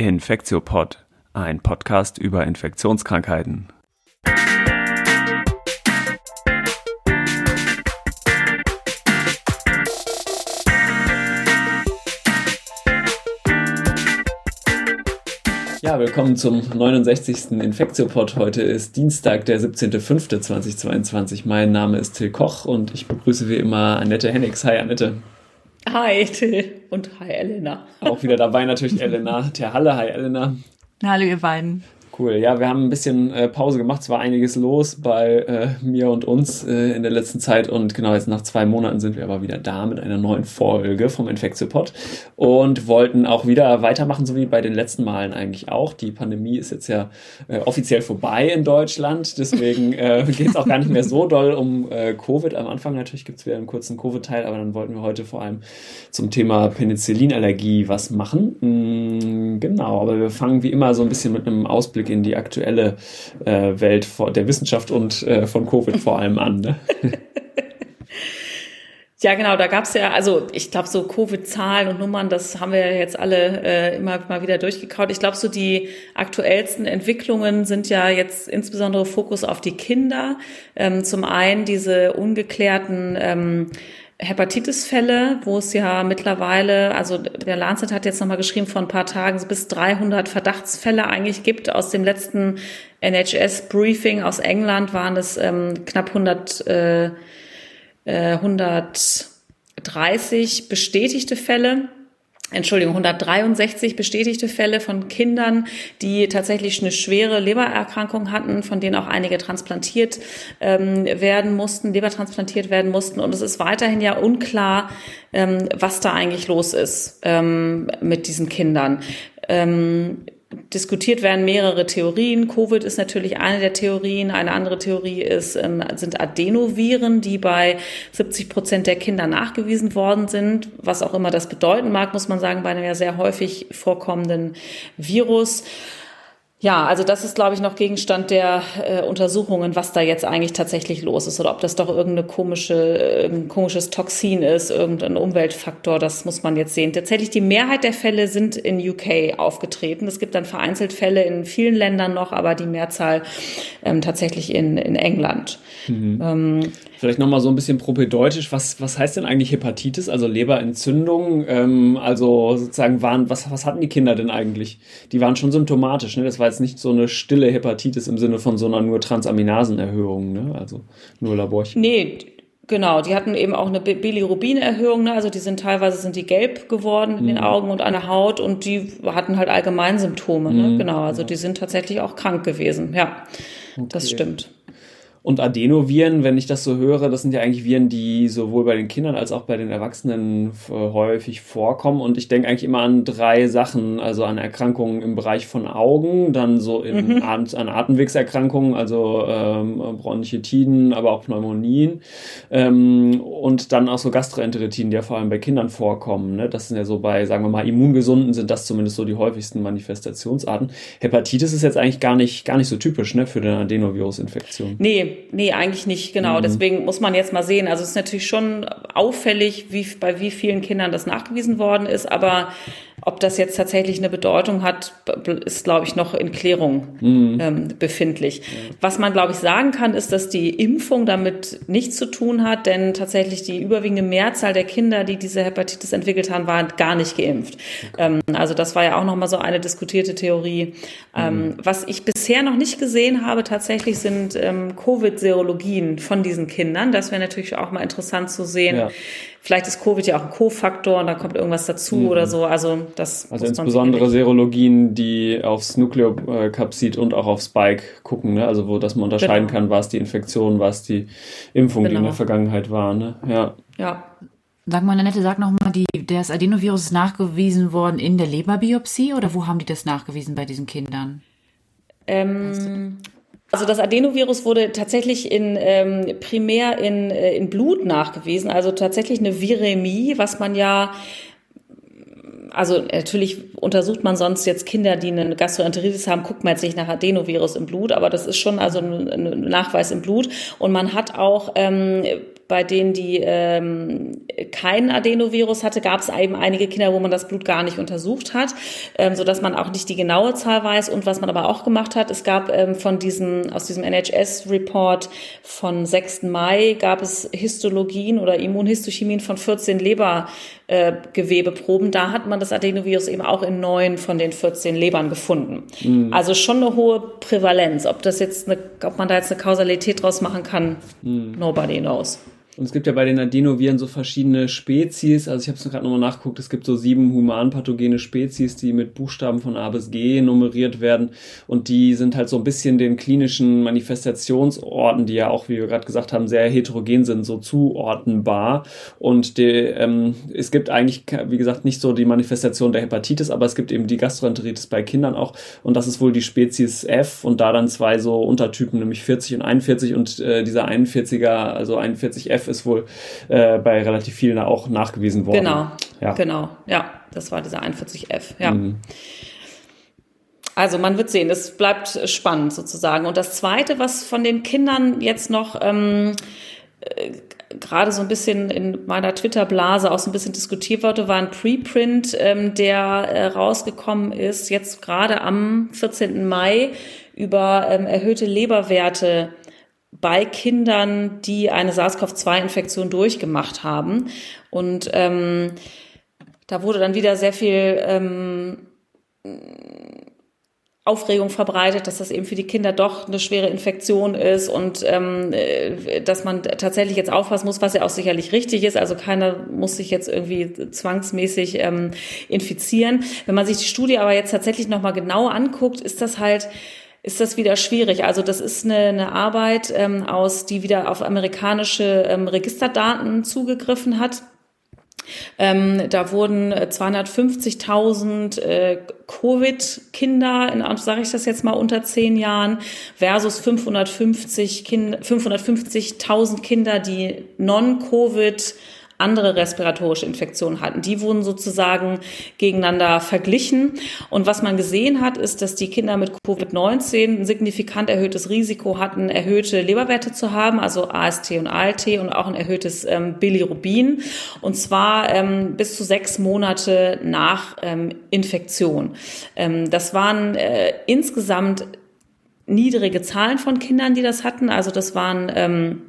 Infektiopod, ein Podcast über Infektionskrankheiten. Ja, willkommen zum 69. Infektiopod. Heute ist Dienstag, der 17.05.2022. Mein Name ist Till Koch und ich begrüße wie immer Annette Hennigs. Hi Annette. Hi Till und hi Elena. Auch wieder dabei natürlich Elena Terhalle. Hi Elena. Hallo ihr beiden. Cool. Ja, wir haben ein bisschen äh, Pause gemacht. Es war einiges los bei äh, mir und uns äh, in der letzten Zeit. Und genau jetzt nach zwei Monaten sind wir aber wieder da mit einer neuen Folge vom Infektiopod und wollten auch wieder weitermachen, so wie bei den letzten Malen eigentlich auch. Die Pandemie ist jetzt ja äh, offiziell vorbei in Deutschland. Deswegen äh, geht es auch gar nicht mehr so doll um äh, Covid. Am Anfang natürlich gibt es wieder einen kurzen Covid-Teil, aber dann wollten wir heute vor allem zum Thema Penicillinallergie was machen. Mm, genau, aber wir fangen wie immer so ein bisschen mit einem Ausblick in die aktuelle äh, Welt der Wissenschaft und äh, von Covid vor allem an. Ne? Ja, genau, da gab's ja, also ich glaube, so Covid-Zahlen und Nummern, das haben wir ja jetzt alle äh, immer mal wieder durchgekaut. Ich glaube, so die aktuellsten Entwicklungen sind ja jetzt insbesondere Fokus auf die Kinder. Ähm, zum einen diese ungeklärten ähm, Hepatitis-Fälle, wo es ja mittlerweile, also der Lancet hat jetzt nochmal geschrieben, vor ein paar Tagen bis 300 Verdachtsfälle eigentlich gibt. Aus dem letzten NHS-Briefing aus England waren es ähm, knapp 100, äh, 130 äh, bestätigte Fälle. Entschuldigung, 163 bestätigte Fälle von Kindern, die tatsächlich eine schwere Lebererkrankung hatten, von denen auch einige transplantiert ähm, werden mussten, lebertransplantiert werden mussten. Und es ist weiterhin ja unklar, ähm, was da eigentlich los ist ähm, mit diesen Kindern. Ähm, diskutiert werden mehrere Theorien. Covid ist natürlich eine der Theorien. Eine andere Theorie ist, ähm, sind Adenoviren, die bei 70 Prozent der Kinder nachgewiesen worden sind. Was auch immer das bedeuten mag, muss man sagen, bei einem ja sehr häufig vorkommenden Virus. Ja, also das ist, glaube ich, noch Gegenstand der äh, Untersuchungen, was da jetzt eigentlich tatsächlich los ist oder ob das doch irgendeine komische, irgendein komisches Toxin ist, irgendein Umweltfaktor, das muss man jetzt sehen. Tatsächlich die Mehrheit der Fälle sind in UK aufgetreten. Es gibt dann vereinzelt Fälle in vielen Ländern noch, aber die Mehrzahl ähm, tatsächlich in, in England. Mhm. Ähm, Vielleicht nochmal so ein bisschen propädeutisch, was, was heißt denn eigentlich Hepatitis, also Leberentzündung? Ähm, also sozusagen waren, was, was hatten die Kinder denn eigentlich? Die waren schon symptomatisch, ne? Das war jetzt nicht so eine stille Hepatitis im Sinne von so einer nur Transaminasenerhöhung, ne? Also nur Laborchen. Nee, Genau, die hatten eben auch eine Bilirubin-Erhöhung, ne? also die sind teilweise sind die gelb geworden in mhm. den Augen und an der Haut und die hatten halt Allgemeinsymptome, ne? Mhm. genau, also die sind tatsächlich auch krank gewesen, ja, okay. das stimmt. Und Adenoviren, wenn ich das so höre, das sind ja eigentlich Viren, die sowohl bei den Kindern als auch bei den Erwachsenen äh, häufig vorkommen. Und ich denke eigentlich immer an drei Sachen, also an Erkrankungen im Bereich von Augen, dann so in, mhm. an, an Atemwegserkrankungen, also ähm, Bronchitiden, aber auch Pneumonien ähm, und dann auch so Gastroenteritiden, die ja vor allem bei Kindern vorkommen. Ne? Das sind ja so bei, sagen wir mal, Immungesunden sind das zumindest so die häufigsten Manifestationsarten. Hepatitis ist jetzt eigentlich gar nicht, gar nicht so typisch ne, für eine Adenovirusinfektion. Nee, Nee, eigentlich nicht, genau. Mhm. Deswegen muss man jetzt mal sehen. Also es ist natürlich schon auffällig, wie, bei wie vielen Kindern das nachgewiesen worden ist, aber ob das jetzt tatsächlich eine Bedeutung hat, ist, glaube ich, noch in Klärung mhm. ähm, befindlich. Ja. Was man, glaube ich, sagen kann, ist, dass die Impfung damit nichts zu tun hat, denn tatsächlich die überwiegende Mehrzahl der Kinder, die diese Hepatitis entwickelt haben, waren gar nicht geimpft. Okay. Ähm, also das war ja auch nochmal so eine diskutierte Theorie. Ähm, mhm. was ich bisher noch nicht gesehen habe, tatsächlich sind ähm, Covid-Serologien von diesen Kindern. Das wäre natürlich auch mal interessant zu sehen. Ja Vielleicht ist Covid ja auch ein Co-Faktor und da kommt irgendwas dazu mhm. oder so. Also das also insbesondere Serologien, die aufs Nukleokapsid und auch auf Spike gucken, ne? Also wo dass man unterscheiden genau. kann, war es die Infektion, war es die Impfung, genau. die in der genau. Vergangenheit war. Ne? Ja. Ja. Sag mal, Annette, sag nochmal, das Adenovirus ist nachgewiesen worden in der Leberbiopsie oder wo haben die das nachgewiesen bei diesen Kindern? Ähm, also das Adenovirus wurde tatsächlich in, ähm, primär in, äh, in Blut nachgewiesen, also tatsächlich eine Viremie, was man ja also natürlich untersucht man sonst jetzt Kinder, die eine Gastroenteritis haben, guckt man jetzt nicht nach Adenovirus im Blut, aber das ist schon also ein Nachweis im Blut. Und man hat auch ähm, bei denen die ähm, keinen Adenovirus hatte, gab es eben einige Kinder, wo man das Blut gar nicht untersucht hat, ähm, so dass man auch nicht die genaue Zahl weiß. Und was man aber auch gemacht hat, es gab ähm, von diesem aus diesem NHS-Report von 6. Mai gab es Histologien oder Immunhistochemien von 14 Lebergewebeproben. Äh, da hat man das Adenovirus eben auch in neun von den 14 Lebern gefunden. Mhm. Also schon eine hohe Prävalenz. Ob das jetzt eine, ob man da jetzt eine Kausalität draus machen kann, mhm. nobody knows. Und es gibt ja bei den Adenoviren so verschiedene Spezies. Also ich habe es gerade nochmal nachgeguckt. Es gibt so sieben humanpathogene Spezies, die mit Buchstaben von A bis G nummeriert werden. Und die sind halt so ein bisschen den klinischen Manifestationsorten, die ja auch, wie wir gerade gesagt haben, sehr heterogen sind, so zuordnenbar. Und die, ähm, es gibt eigentlich, wie gesagt, nicht so die Manifestation der Hepatitis, aber es gibt eben die Gastroenteritis bei Kindern auch. Und das ist wohl die Spezies F und da dann zwei so Untertypen, nämlich 40 und 41. Und äh, dieser 41er, also 41F ist wohl äh, bei relativ vielen auch nachgewiesen worden. Genau, ja. genau, ja, das war dieser 41F, ja. Mhm. Also man wird sehen, es bleibt spannend sozusagen. Und das Zweite, was von den Kindern jetzt noch ähm, äh, gerade so ein bisschen in meiner Twitter-Blase auch so ein bisschen diskutiert wurde, war ein Preprint, ähm, der äh, rausgekommen ist, jetzt gerade am 14. Mai über ähm, erhöhte Leberwerte bei Kindern, die eine SARS-CoV-2-Infektion durchgemacht haben. Und ähm, da wurde dann wieder sehr viel ähm, Aufregung verbreitet, dass das eben für die Kinder doch eine schwere Infektion ist und ähm, äh, dass man tatsächlich jetzt aufpassen muss, was ja auch sicherlich richtig ist. Also keiner muss sich jetzt irgendwie zwangsmäßig ähm, infizieren. Wenn man sich die Studie aber jetzt tatsächlich nochmal genau anguckt, ist das halt ist das wieder schwierig. Also das ist eine, eine Arbeit ähm, aus, die wieder auf amerikanische ähm, Registerdaten zugegriffen hat. Ähm, da wurden 250.000 äh, Covid-Kinder, in sage ich das jetzt mal unter zehn Jahren, versus 550 kind, 550.000 Kinder, die non-Covid andere respiratorische Infektionen hatten. Die wurden sozusagen gegeneinander verglichen. Und was man gesehen hat, ist, dass die Kinder mit Covid-19 ein signifikant erhöhtes Risiko hatten, erhöhte Leberwerte zu haben, also AST und ALT und auch ein erhöhtes ähm, Bilirubin. Und zwar ähm, bis zu sechs Monate nach ähm, Infektion. Ähm, das waren äh, insgesamt niedrige Zahlen von Kindern, die das hatten. Also das waren ähm,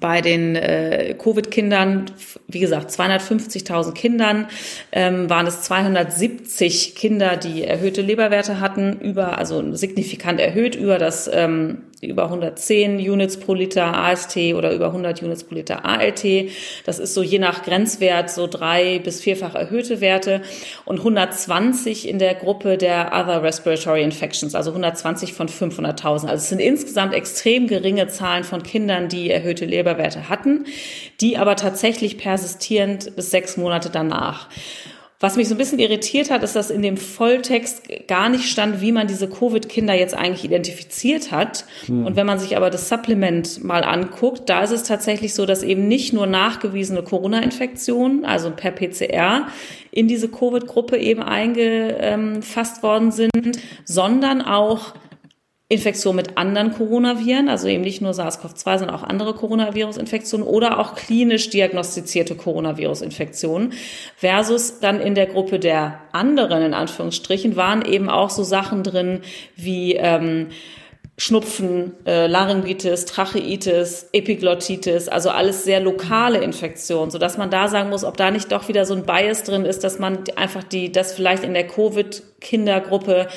bei den äh, Covid-Kindern, wie gesagt, 250.000 Kindern, ähm, waren es 270 Kinder, die erhöhte Leberwerte hatten, über, also signifikant erhöht über das ähm, über 110 Units pro Liter AST oder über 100 Units pro Liter ALT. Das ist so je nach Grenzwert so drei bis vierfach erhöhte Werte und 120 in der Gruppe der Other Respiratory Infections, also 120 von 500.000. Also es sind insgesamt extrem geringe Zahlen von Kindern, die erhöhte Leberwerte hatten, die aber tatsächlich persistierend bis sechs Monate danach. Was mich so ein bisschen irritiert hat, ist, dass in dem Volltext gar nicht stand, wie man diese Covid-Kinder jetzt eigentlich identifiziert hat. Hm. Und wenn man sich aber das Supplement mal anguckt, da ist es tatsächlich so, dass eben nicht nur nachgewiesene Corona-Infektionen, also per PCR, in diese Covid-Gruppe eben eingefasst worden sind, sondern auch Infektion mit anderen Coronaviren, also eben nicht nur SARS-CoV-2, sondern auch andere Coronavirus-Infektionen oder auch klinisch diagnostizierte Coronavirus-Infektionen. Versus dann in der Gruppe der anderen, in Anführungsstrichen, waren eben auch so Sachen drin wie ähm, Schnupfen, äh, Laryngitis, Tracheitis, Epiglottitis, also alles sehr lokale Infektionen, so dass man da sagen muss, ob da nicht doch wieder so ein Bias drin ist, dass man einfach die, das vielleicht in der Covid-Kindergruppe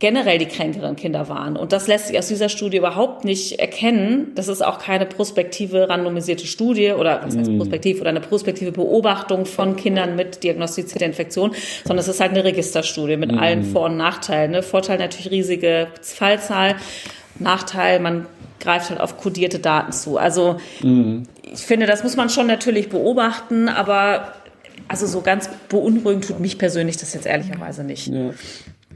generell die kränkeren Kinder waren. Und das lässt sich aus dieser Studie überhaupt nicht erkennen. Das ist auch keine prospektive randomisierte Studie oder was heißt mm. prospektiv oder eine prospektive Beobachtung von Kindern mit diagnostizierter Infektion, sondern es ist halt eine Registerstudie mit mm. allen Vor- und Nachteilen. Ne? Vorteil natürlich riesige Fallzahl, Nachteil, man greift halt auf kodierte Daten zu. Also mm. ich finde, das muss man schon natürlich beobachten, aber also so ganz beunruhigend tut mich persönlich das jetzt ehrlicherweise nicht. Ja.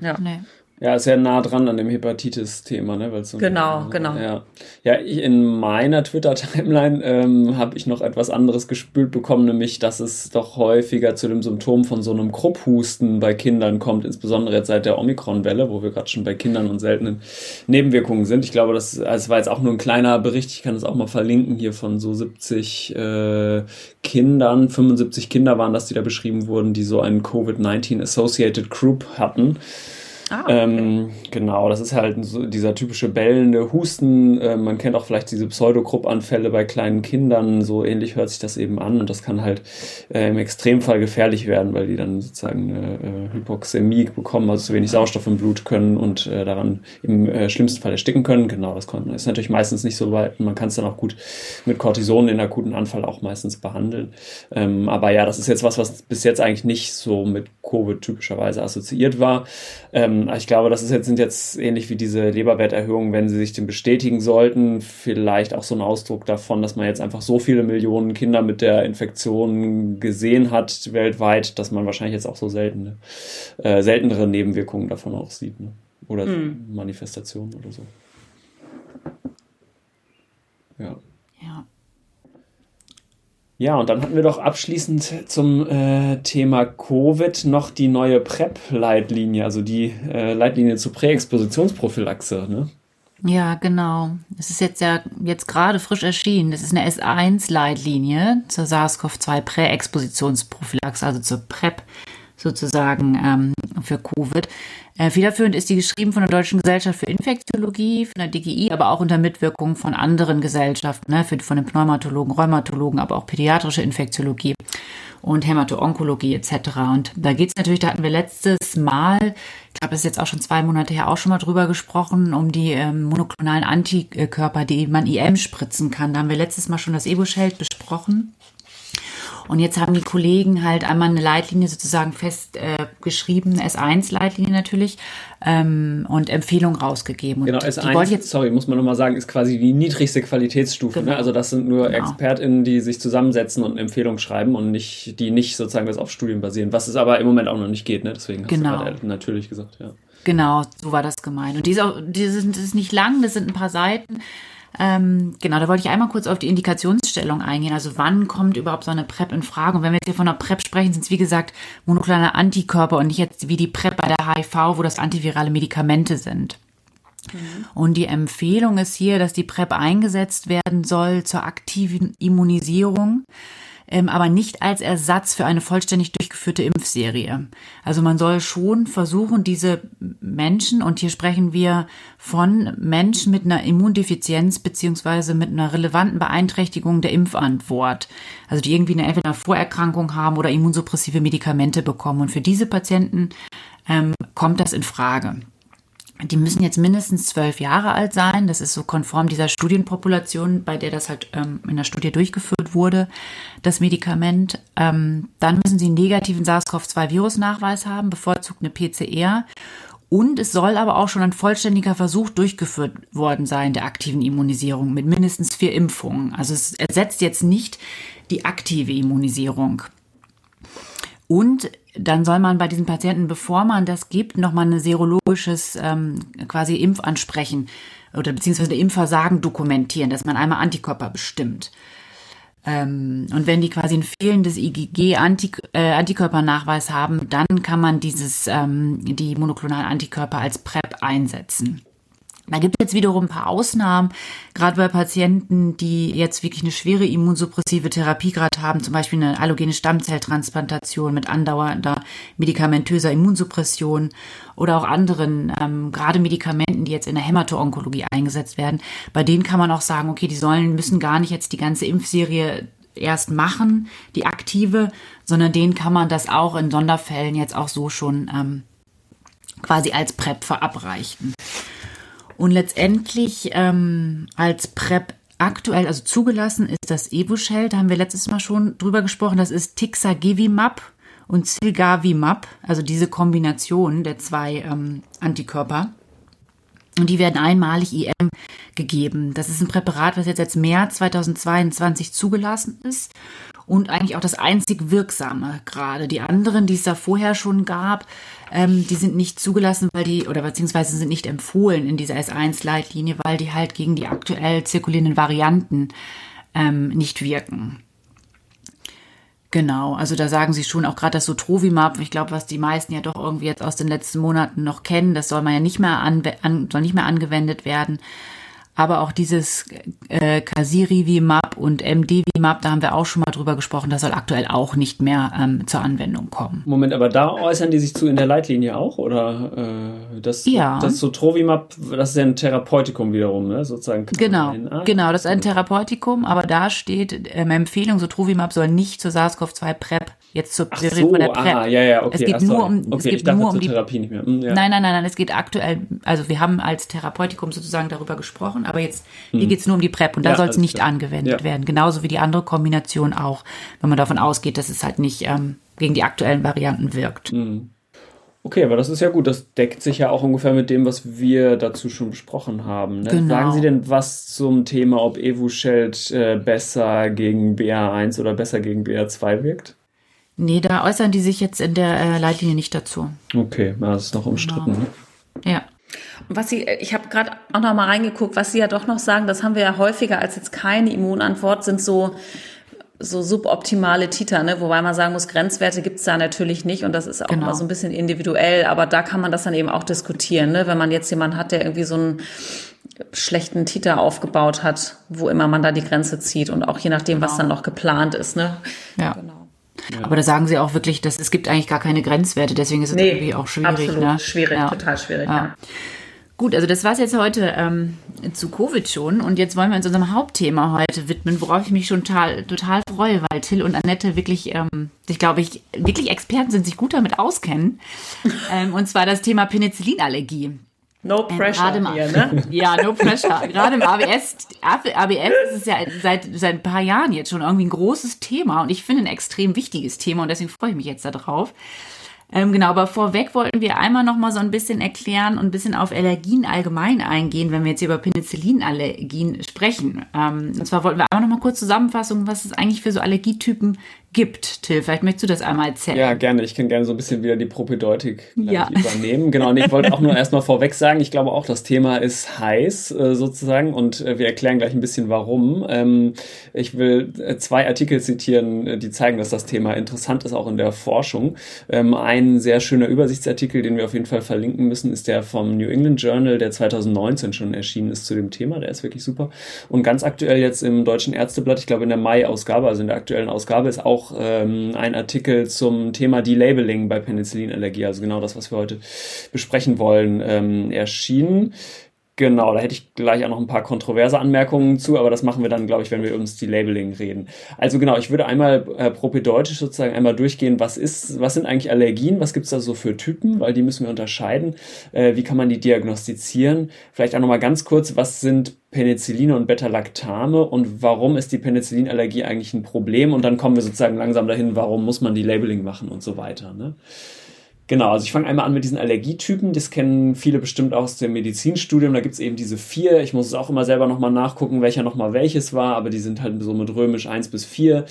ja. Nee. Ja, ist ja nah dran an dem Hepatitis-Thema, ne? Weil's so Genau, ein, genau. Ja, ja ich, in meiner Twitter-Timeline ähm, habe ich noch etwas anderes gespült bekommen, nämlich, dass es doch häufiger zu dem Symptom von so einem Krupphusten bei Kindern kommt, insbesondere jetzt seit der Omikron-Welle, wo wir gerade schon bei Kindern und seltenen Nebenwirkungen sind. Ich glaube, das, also es war jetzt auch nur ein kleiner Bericht, ich kann das auch mal verlinken, hier von so 70 äh, Kindern, 75 Kinder waren das, die da beschrieben wurden, die so einen Covid-19 Associated Group hatten. Ah. Ähm, genau, das ist halt so dieser typische bellende Husten. Äh, man kennt auch vielleicht diese Pseudogruppanfälle bei kleinen Kindern. So ähnlich hört sich das eben an und das kann halt äh, im Extremfall gefährlich werden, weil die dann sozusagen eine äh, Hypoxämie bekommen, also zu wenig Sauerstoff im Blut können und äh, daran im äh, schlimmsten Fall ersticken können. Genau, das ist natürlich meistens nicht so weit. Man kann es dann auch gut mit Cortison in akuten Anfall auch meistens behandeln. Ähm, aber ja, das ist jetzt was, was bis jetzt eigentlich nicht so mit Covid typischerweise assoziiert war. Ähm, ich glaube, das ist jetzt, sind jetzt ähnlich wie diese Leberwerterhöhungen, wenn sie sich dem bestätigen sollten, vielleicht auch so ein Ausdruck davon, dass man jetzt einfach so viele Millionen Kinder mit der Infektion gesehen hat weltweit, dass man wahrscheinlich jetzt auch so seltene, äh, seltenere Nebenwirkungen davon auch sieht. Ne? Oder Hm. Manifestationen oder so. Ja. Ja. Ja, und dann hatten wir doch abschließend zum äh, Thema Covid noch die neue PrEP-Leitlinie, also die äh, Leitlinie zur Präexpositionsprophylaxe. Ne? Ja, genau. Es ist jetzt ja jetzt gerade frisch erschienen. Das ist eine S1-Leitlinie zur SARS-CoV-2 Präexpositionsprophylaxe, also zur PrEP sozusagen ähm, für Covid. Äh, federführend ist die geschrieben von der Deutschen Gesellschaft für Infektiologie, von der DGI, aber auch unter Mitwirkung von anderen Gesellschaften, ne, von den Pneumatologen, Rheumatologen, aber auch pädiatrische Infektiologie und Hämato-Onkologie etc. Und da geht's natürlich, da hatten wir letztes Mal, ich glaube, das ist jetzt auch schon zwei Monate her, auch schon mal drüber gesprochen, um die ähm, monoklonalen Antikörper, die man IM spritzen kann. Da haben wir letztes Mal schon das Evo-Schild besprochen. Und jetzt haben die Kollegen halt einmal eine Leitlinie sozusagen fest äh, geschrieben, S1-Leitlinie natürlich, ähm, und Empfehlung rausgegeben. Und Genau, die wollte S1, jetzt sorry, muss man nochmal sagen, ist quasi die niedrigste Qualitätsstufe. Genau. Ne? Also das sind nur Genau. ExpertInnen, die sich zusammensetzen und Empfehlungen schreiben und nicht, die nicht sozusagen das auf Studien basieren, was es aber im Moment auch noch nicht geht, ne? Deswegen hast Genau. du gerade natürlich gesagt, ja. Genau, so war das gemeint. Und die ist, auch, die sind, das ist nicht lang, das sind ein paar Seiten. Ähm, genau, da wollte ich einmal kurz auf die Indikationsstellung eingehen. Also wann kommt überhaupt so eine PrEP in Frage? Und wenn wir jetzt hier von einer PrEP sprechen, sind es wie gesagt monoklonale Antikörper und nicht jetzt wie die PrEP bei der HIV, wo das antivirale Medikamente sind. Und die Empfehlung ist hier, dass die PrEP eingesetzt werden soll zur aktiven Immunisierung, aber nicht als Ersatz für eine vollständig durchgeführte Impfserie. Also man soll schon versuchen, diese Menschen, und hier sprechen wir von Menschen mit einer Immundefizienz beziehungsweise mit einer relevanten Beeinträchtigung der Impfantwort, also die irgendwie eine, entweder Vorerkrankung haben oder immunsuppressive Medikamente bekommen. Und für diese Patienten ähm, kommt das in Frage. Die müssen jetzt mindestens zwölf Jahre alt sein. Das ist so konform dieser Studienpopulation, bei der das halt ähm, in der Studie durchgeführt wurde, das Medikament. Ähm, dann müssen sie einen negativen SARS-CoV-2-Virusnachweis haben, bevorzugt eine PCR. Und es soll aber auch schon ein vollständiger Versuch durchgeführt worden sein der aktiven Immunisierung mit mindestens vier Impfungen. Also es ersetzt jetzt nicht die aktive Immunisierung. Und dann soll man bei diesen Patienten, bevor man das gibt, nochmal ein serologisches ähm, quasi Impfansprechen oder beziehungsweise Impfversagen dokumentieren, dass man einmal Antikörper bestimmt. Ähm, und wenn die quasi ein fehlendes IgG-Antikörpernachweis haben, dann kann man dieses, ähm, die monoklonalen Antikörper als PrEP einsetzen. Da gibt es jetzt wiederum ein paar Ausnahmen, gerade bei Patienten, die jetzt wirklich eine schwere immunsuppressive Therapie gerade haben, zum Beispiel eine allogene Stammzelltransplantation mit andauernder medikamentöser Immunsuppression oder auch anderen, ähm, gerade Medikamenten, die jetzt in der Hämato-Onkologie eingesetzt werden. Bei denen kann man auch sagen, okay, die sollen, müssen gar nicht jetzt die ganze Impfserie erst machen, die aktive, sondern denen kann man das auch in Sonderfällen jetzt auch so schon ähm, quasi als PrEP verabreichen. Und letztendlich ähm, als PrEP aktuell, also zugelassen ist das Evusheld, da haben wir letztes Mal schon drüber gesprochen, das ist Tixagevimab und Silgavimab, also diese Kombination der zwei ähm, Antikörper. Und die werden einmalig IM gegeben. Das ist ein Präparat, was jetzt jetzt März 2022 zugelassen ist. Und eigentlich auch das einzig wirksame gerade. Die anderen, die es da vorher schon gab, ähm, die sind nicht zugelassen, weil die, oder beziehungsweise sind nicht empfohlen in dieser S1-Leitlinie, weil die halt gegen die aktuell zirkulierenden Varianten ähm, nicht wirken. Genau, also da sagen sie schon auch gerade das so Trovimab, ich glaube, was die meisten ja doch irgendwie jetzt aus den letzten Monaten noch kennen, das soll man ja nicht mehr an, soll nicht mehr angewendet werden. Aber auch dieses äh, Casirivimab und MDVimab, da haben wir auch schon mal drüber gesprochen, das soll aktuell auch nicht mehr ähm, zur Anwendung kommen. Moment, aber da äußern die sich zu in der Leitlinie auch? Oder äh, das, ja. das Sotrovimab, das ist ja ein Therapeutikum wiederum, ne? sozusagen. Genau, ah, genau, das ist ein Therapeutikum, aber da steht ähm, Empfehlung, Sotrovimab soll nicht zur SARS-CoV-2-PrEP jetzt zur Ach so, von der PrEP. Ah, ja, ja, okay. Es geht Ach, nur um, okay, es geht nur um die Therapie nicht mehr. Hm, ja. Nein, nein, nein, nein, es geht aktuell, also wir haben als Therapeutikum sozusagen darüber gesprochen, aber jetzt, hier hm. geht es nur um die PrEP und da ja, soll es nicht klar. angewendet werden. Genauso wie die andere Kombination auch, wenn man davon ausgeht, dass es halt nicht ähm, gegen die aktuellen Varianten wirkt. Hm. Okay, aber das ist ja gut. Das deckt sich ja auch ungefähr mit dem, was wir dazu schon besprochen haben. Ne? Genau. Sagen Sie denn was zum Thema, ob Evusheld äh, besser gegen BA1 oder besser gegen BA2 wirkt? Nee, da äußern die sich jetzt in der äh, Leitlinie nicht dazu. Okay, das ist noch umstritten. Genau. Ne? Ja. Und was sie, ich habe gerade auch noch mal reingeguckt, was sie ja doch noch sagen, das haben wir ja häufiger als jetzt keine Immunantwort, sind so so suboptimale Titer, ne? wobei man sagen muss, Grenzwerte gibt's da natürlich nicht und das ist auch genau. immer so ein bisschen individuell, aber da kann man das dann eben auch diskutieren, ne? wenn man jetzt jemanden hat, der irgendwie so einen schlechten Titer aufgebaut hat, wo immer man da die Grenze zieht und auch je nachdem, genau. was dann noch geplant ist. Ne? Ja. Genau. Ja. Aber da sagen sie auch wirklich, dass es gibt eigentlich gar keine Grenzwerte, deswegen ist es nee, irgendwie auch schwierig. Absolut ne? schwierig, ja. total schwierig. Ja. Gut, also das war es jetzt heute ähm, zu Covid schon und jetzt wollen wir uns unserem Hauptthema heute widmen, worauf ich mich schon total, total freue, weil Till und Annette wirklich, ähm, ich glaube, ich wirklich Experten sind, sich gut damit auskennen. ähm, und zwar das Thema Penicillinallergie. No pressure im, hier, ne? Ja, no pressure. Gerade im ABS, ABS ist es ja seit, seit ein paar Jahren jetzt schon irgendwie ein großes Thema und ich finde ein extrem wichtiges Thema und deswegen freue ich mich jetzt darauf. Ähm, genau, aber vorweg wollten wir einmal noch mal so ein bisschen erklären und ein bisschen auf Allergien allgemein eingehen, wenn wir jetzt über Penicillinallergien sprechen. Ähm, und zwar wollten wir einmal noch mal kurz Zusammenfassung, was es eigentlich für so Allergietypen gibt. Till, vielleicht möchtest du das einmal erzählen. Ja, gerne. Ich kann gerne so ein bisschen wieder die Propedeutik ja. übernehmen. Genau, und ich wollte auch nur erstmal vorweg sagen, ich glaube auch, das Thema ist heiß äh, sozusagen und äh, wir erklären gleich ein bisschen warum. Ähm, ich will äh, zwei Artikel zitieren, äh, die zeigen, dass das Thema interessant ist, auch in der Forschung. Ähm, ein sehr schöner Übersichtsartikel, den wir auf jeden Fall verlinken müssen, ist der vom New England Journal, der 2019 schon erschienen ist zu dem Thema. Der ist wirklich super. Und ganz aktuell jetzt im Deutschen Ärzteblatt, ich glaube in der Mai-Ausgabe, also in der aktuellen Ausgabe, ist auch auch ähm, ein Artikel zum Thema Delabeling bei Penicillinallergie, also genau das, was wir heute besprechen wollen, ähm, erschienen. Genau, da hätte ich gleich auch noch ein paar kontroverse Anmerkungen zu, aber das machen wir dann, glaube ich, wenn wir ums Delabeling reden. Also genau, ich würde einmal äh, propedeutisch sozusagen einmal durchgehen, was ist, was sind eigentlich Allergien, was gibt's da so für Typen, weil die müssen wir unterscheiden. Äh, wie kann man die diagnostizieren? Vielleicht auch nochmal ganz kurz, was sind Penicilline und Beta-Lactame und warum ist die Penicillinallergie eigentlich ein Problem? Und dann kommen wir sozusagen langsam dahin, warum muss man die Labeling machen und so weiter. Ne? Genau, also ich fange einmal an mit diesen Allergietypen. Das kennen viele bestimmt aus dem Medizinstudium. Da gibt's eben diese vier. Ich muss es auch immer selber nochmal nachgucken, welcher nochmal welches war, aber die sind halt so mit römisch eins bis vier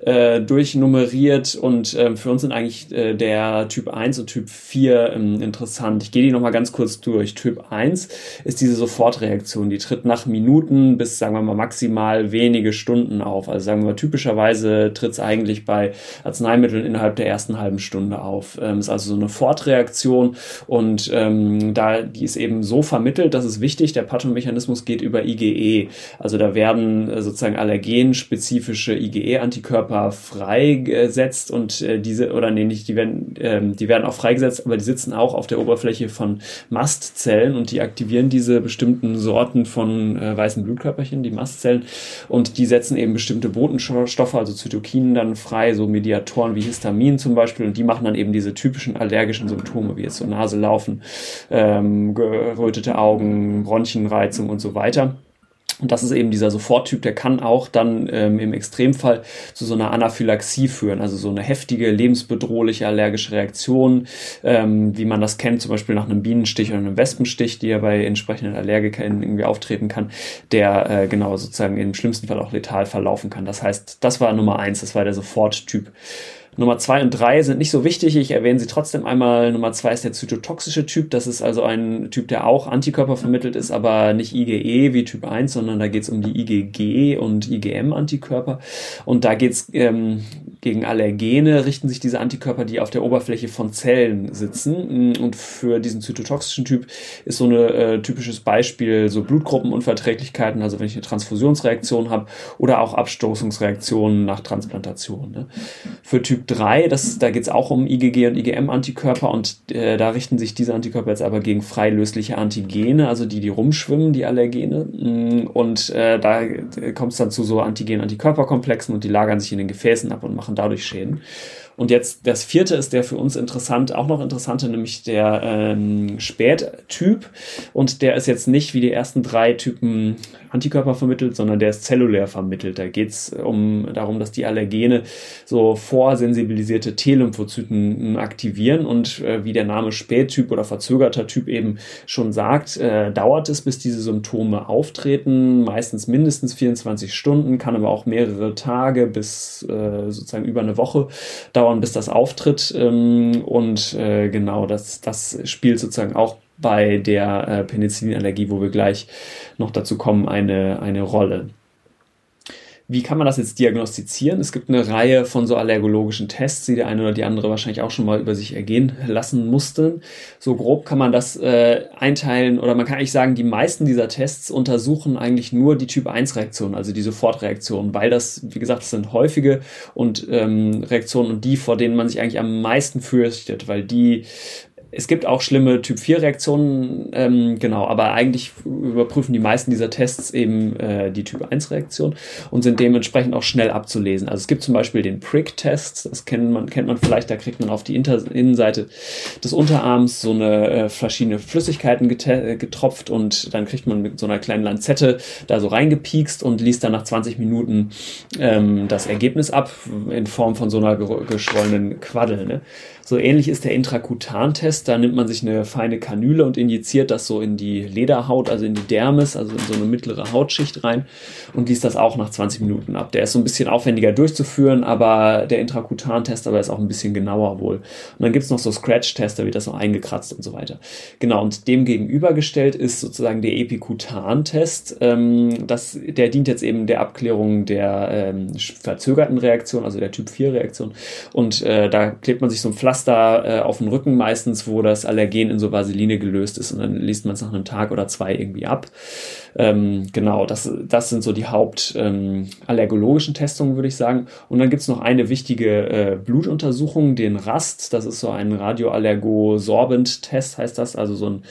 äh, durchnummeriert. Und ähm, für uns sind eigentlich äh, der Typ 1 und Typ 4 ähm, interessant. Ich gehe die nochmal ganz kurz durch. Typ 1 ist diese Sofortreaktion. Die tritt nach Minuten bis, sagen wir mal, maximal wenige Stunden auf. Also sagen wir mal, typischerweise tritt es eigentlich bei Arzneimitteln innerhalb der ersten halben Stunde auf. Ähm, ist also so eine Fortreaktion. Und ähm, da die ist eben so vermittelt, das ist wichtig, der Pathomechanismus geht über IgE. Also da werden äh, sozusagen allergenspezifische IgE-Antikörper freigesetzt und äh, diese, oder nee, nicht, die werden, ähm, die werden auch freigesetzt, aber die sitzen auch auf der Oberfläche von Mastzellen und die aktivieren diese bestimmten Sorten von äh, weißen Blutkörperchen, die Mastzellen, und die setzen eben bestimmte Botenstoffe, also Zytokinen dann frei, so Mediatoren wie Histamin zum Beispiel, und die machen dann eben diese typischen allergischen Symptome, wie jetzt so Nase laufen, ähm, gerötete Augen, Bronchienreizung und so weiter. Und das ist eben dieser Soforttyp, der kann auch dann ähm, im Extremfall zu so einer Anaphylaxie führen, also so eine heftige, lebensbedrohliche allergische Reaktion, ähm, wie man das kennt, zum Beispiel nach einem Bienenstich oder einem Wespenstich, die ja bei entsprechenden Allergikern irgendwie auftreten kann, der äh, genau sozusagen im schlimmsten Fall auch letal verlaufen kann. Das heißt, das war Nummer eins, das war der Soforttyp. Nummer zwei und drei sind nicht so wichtig. Ich erwähne sie trotzdem einmal. Nummer zwei ist der zytotoxische Typ. Das ist also ein Typ, der auch Antikörper vermittelt ist, aber nicht IgE wie Typ 1, sondern da geht es um die IgG und IgM-Antikörper. Und da geht es ähm, gegen Allergene, richten sich diese Antikörper, die auf der Oberfläche von Zellen sitzen. Und für diesen zytotoxischen Typ ist so ein äh, typisches Beispiel so Blutgruppenunverträglichkeiten, also wenn ich eine Transfusionsreaktion habe oder auch Abstoßungsreaktionen nach Transplantation. Ne? Für Typ Typ 3, das, da geht es auch um IgG und IgM-Antikörper und äh, da richten sich diese Antikörper jetzt aber gegen freilösliche Antigene, also die, die rumschwimmen, die Allergene. Mm, und äh, da kommt es dann zu so Antigen-Antikörperkomplexen und die lagern sich in den Gefäßen ab und machen dadurch Schäden. Und jetzt das vierte ist der für uns interessant, auch noch interessante, nämlich der ähm, Spättyp. Und der ist jetzt nicht wie die ersten drei Typen Antikörper vermittelt, sondern der ist zellulär vermittelt. Da geht es um, darum, dass die Allergene so vorsensibilisierte T-Lymphozyten aktivieren. Und äh, wie der Name Spättyp oder verzögerter Typ eben schon sagt, äh, dauert es, bis diese Symptome auftreten. Meistens mindestens 24 Stunden, kann aber auch mehrere Tage bis äh, sozusagen über eine Woche dauern dauern, bis das auftritt. Ähm, und äh, genau, das, das spielt sozusagen auch bei der äh, Penicillinallergie, wo wir gleich noch dazu kommen, eine, eine Rolle. Wie kann man das jetzt diagnostizieren? Es gibt eine Reihe von so allergologischen Tests, die der eine oder die andere wahrscheinlich auch schon mal über sich ergehen lassen mussten. So grob kann man das äh, einteilen oder man kann eigentlich sagen, die meisten dieser Tests untersuchen eigentlich nur die Typ-1-Reaktionen, also die Sofortreaktionen, weil das, wie gesagt, das sind häufige und ähm, Reaktionen und die, vor denen man sich eigentlich am meisten fürchtet, weil die es gibt auch schlimme Typ-4-Reaktionen, ähm, genau, aber eigentlich überprüfen die meisten dieser Tests eben äh, die Typ-1-Reaktion und sind dementsprechend auch schnell abzulesen. Also es gibt zum Beispiel den Prick-Test, das kennt man, kennt man vielleicht, da kriegt man auf die Inter Innenseite des Unterarms so eine äh, verschiedene Flüssigkeiten getropft und dann kriegt man mit so einer kleinen Lanzette da so reingepiekst und liest dann nach 20 Minuten ähm, das Ergebnis ab in Form von so einer geschwollenen Quaddel. Ne? So ähnlich ist der Intrakutantest. Da nimmt man sich eine feine Kanüle und injiziert das so in die Lederhaut, also in die Dermis, also in so eine mittlere Hautschicht rein und liest das auch nach 20 Minuten ab. Der ist so ein bisschen aufwendiger durchzuführen, aber der Intrakutantest aber ist auch ein bisschen genauer wohl. Und dann gibt's noch so Scratch-Tests, da wird das noch eingekratzt und so weiter. Genau, und dem gegenübergestellt ist sozusagen der Epikutantest. Ähm, das, der dient jetzt eben der Abklärung der ähm, verzögerten Reaktion, also der Typ-4-Reaktion. Und äh, da klebt man sich so ein Pflaster Pflaster äh, auf dem Rücken meistens, wo das Allergen in so Vaseline gelöst ist und dann liest man es nach einem Tag oder zwei irgendwie ab. Ähm, genau, das, das sind so die hauptallergologischen ähm, Testungen, würde ich sagen. Und dann gibt es noch eine wichtige äh, Blutuntersuchung, den RAST. Das ist so ein Radioallergosorbent-Test, heißt das, also so ein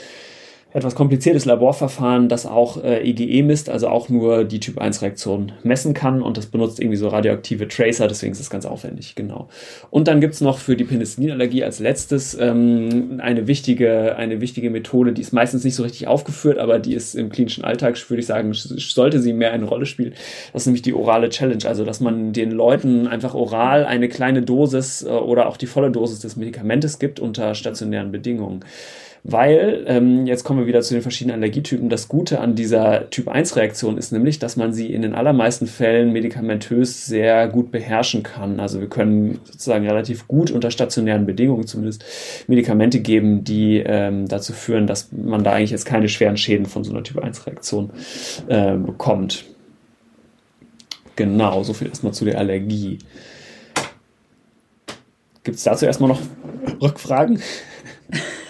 etwas kompliziertes Laborverfahren, das auch äh, IgE misst, also auch nur die Typ-1-Reaktion messen kann und das benutzt irgendwie so radioaktive Tracer, deswegen ist das ganz aufwendig, genau. Und dann gibt's noch für die Penicillinallergie als letztes ähm, eine, wichtige, eine wichtige Methode, die ist meistens nicht so richtig aufgeführt, aber die ist im klinischen Alltag, würde ich sagen, sollte sie mehr eine Rolle spielen. Das ist nämlich die orale Challenge, also dass man den Leuten einfach oral eine kleine Dosis äh, oder auch die volle Dosis des Medikamentes gibt unter stationären Bedingungen weil, ähm, jetzt kommen wir wieder zu den verschiedenen Allergietypen, das Gute an dieser Typ-1-Reaktion ist nämlich, dass man sie in den allermeisten Fällen medikamentös sehr gut beherrschen kann. Also wir können sozusagen relativ gut unter stationären Bedingungen zumindest Medikamente geben, die ähm, dazu führen, dass man da eigentlich jetzt keine schweren Schäden von so einer Typ-1-Reaktion äh, bekommt. Genau, so viel erstmal zu der Allergie. Gibt es dazu erstmal noch Rückfragen?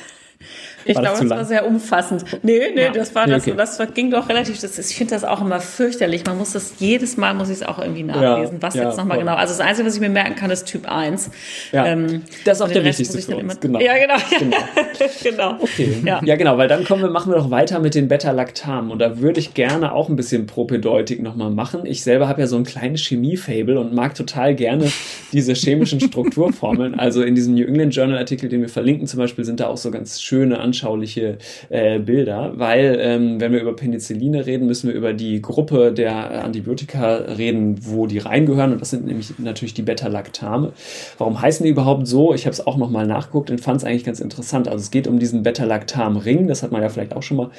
Ich glaube, das war sehr umfassend. Nee, nee, ja. das war nee, okay. das, das ging doch relativ, das ist, ich finde das auch immer fürchterlich. Man muss das, jedes Mal muss ich es auch irgendwie nachlesen. Ja, was ja, jetzt nochmal genau. Also das Einzige, was ich mir merken kann, ist Typ 1. Ja, ähm, das ist auch der wichtigste für uns. Genau. Ja, genau. Genau. genau. Okay. Ja. genau, weil dann kommen wir, machen wir doch weiter mit den Beta-Lactam. Und da würde ich gerne auch ein bisschen Propedeutik nochmal machen. Ich selber habe ja so ein kleines Chemie-Fable und mag total gerne diese chemischen Strukturformeln. Also in diesem New England Journal Artikel, den wir verlinken zum Beispiel, sind da auch so ganz schöne Anschauungen anschauliche äh, Bilder, weil ähm, wenn wir über Penicilline reden, müssen wir über die Gruppe der Antibiotika reden, wo die reingehören und das sind nämlich natürlich die Beta-Lactame. Warum heißen die überhaupt so? Ich habe es auch nochmal nachgeguckt und fand es eigentlich ganz interessant. Also es geht um diesen Beta-Lactam-Ring, das hat man ja vielleicht auch schon mal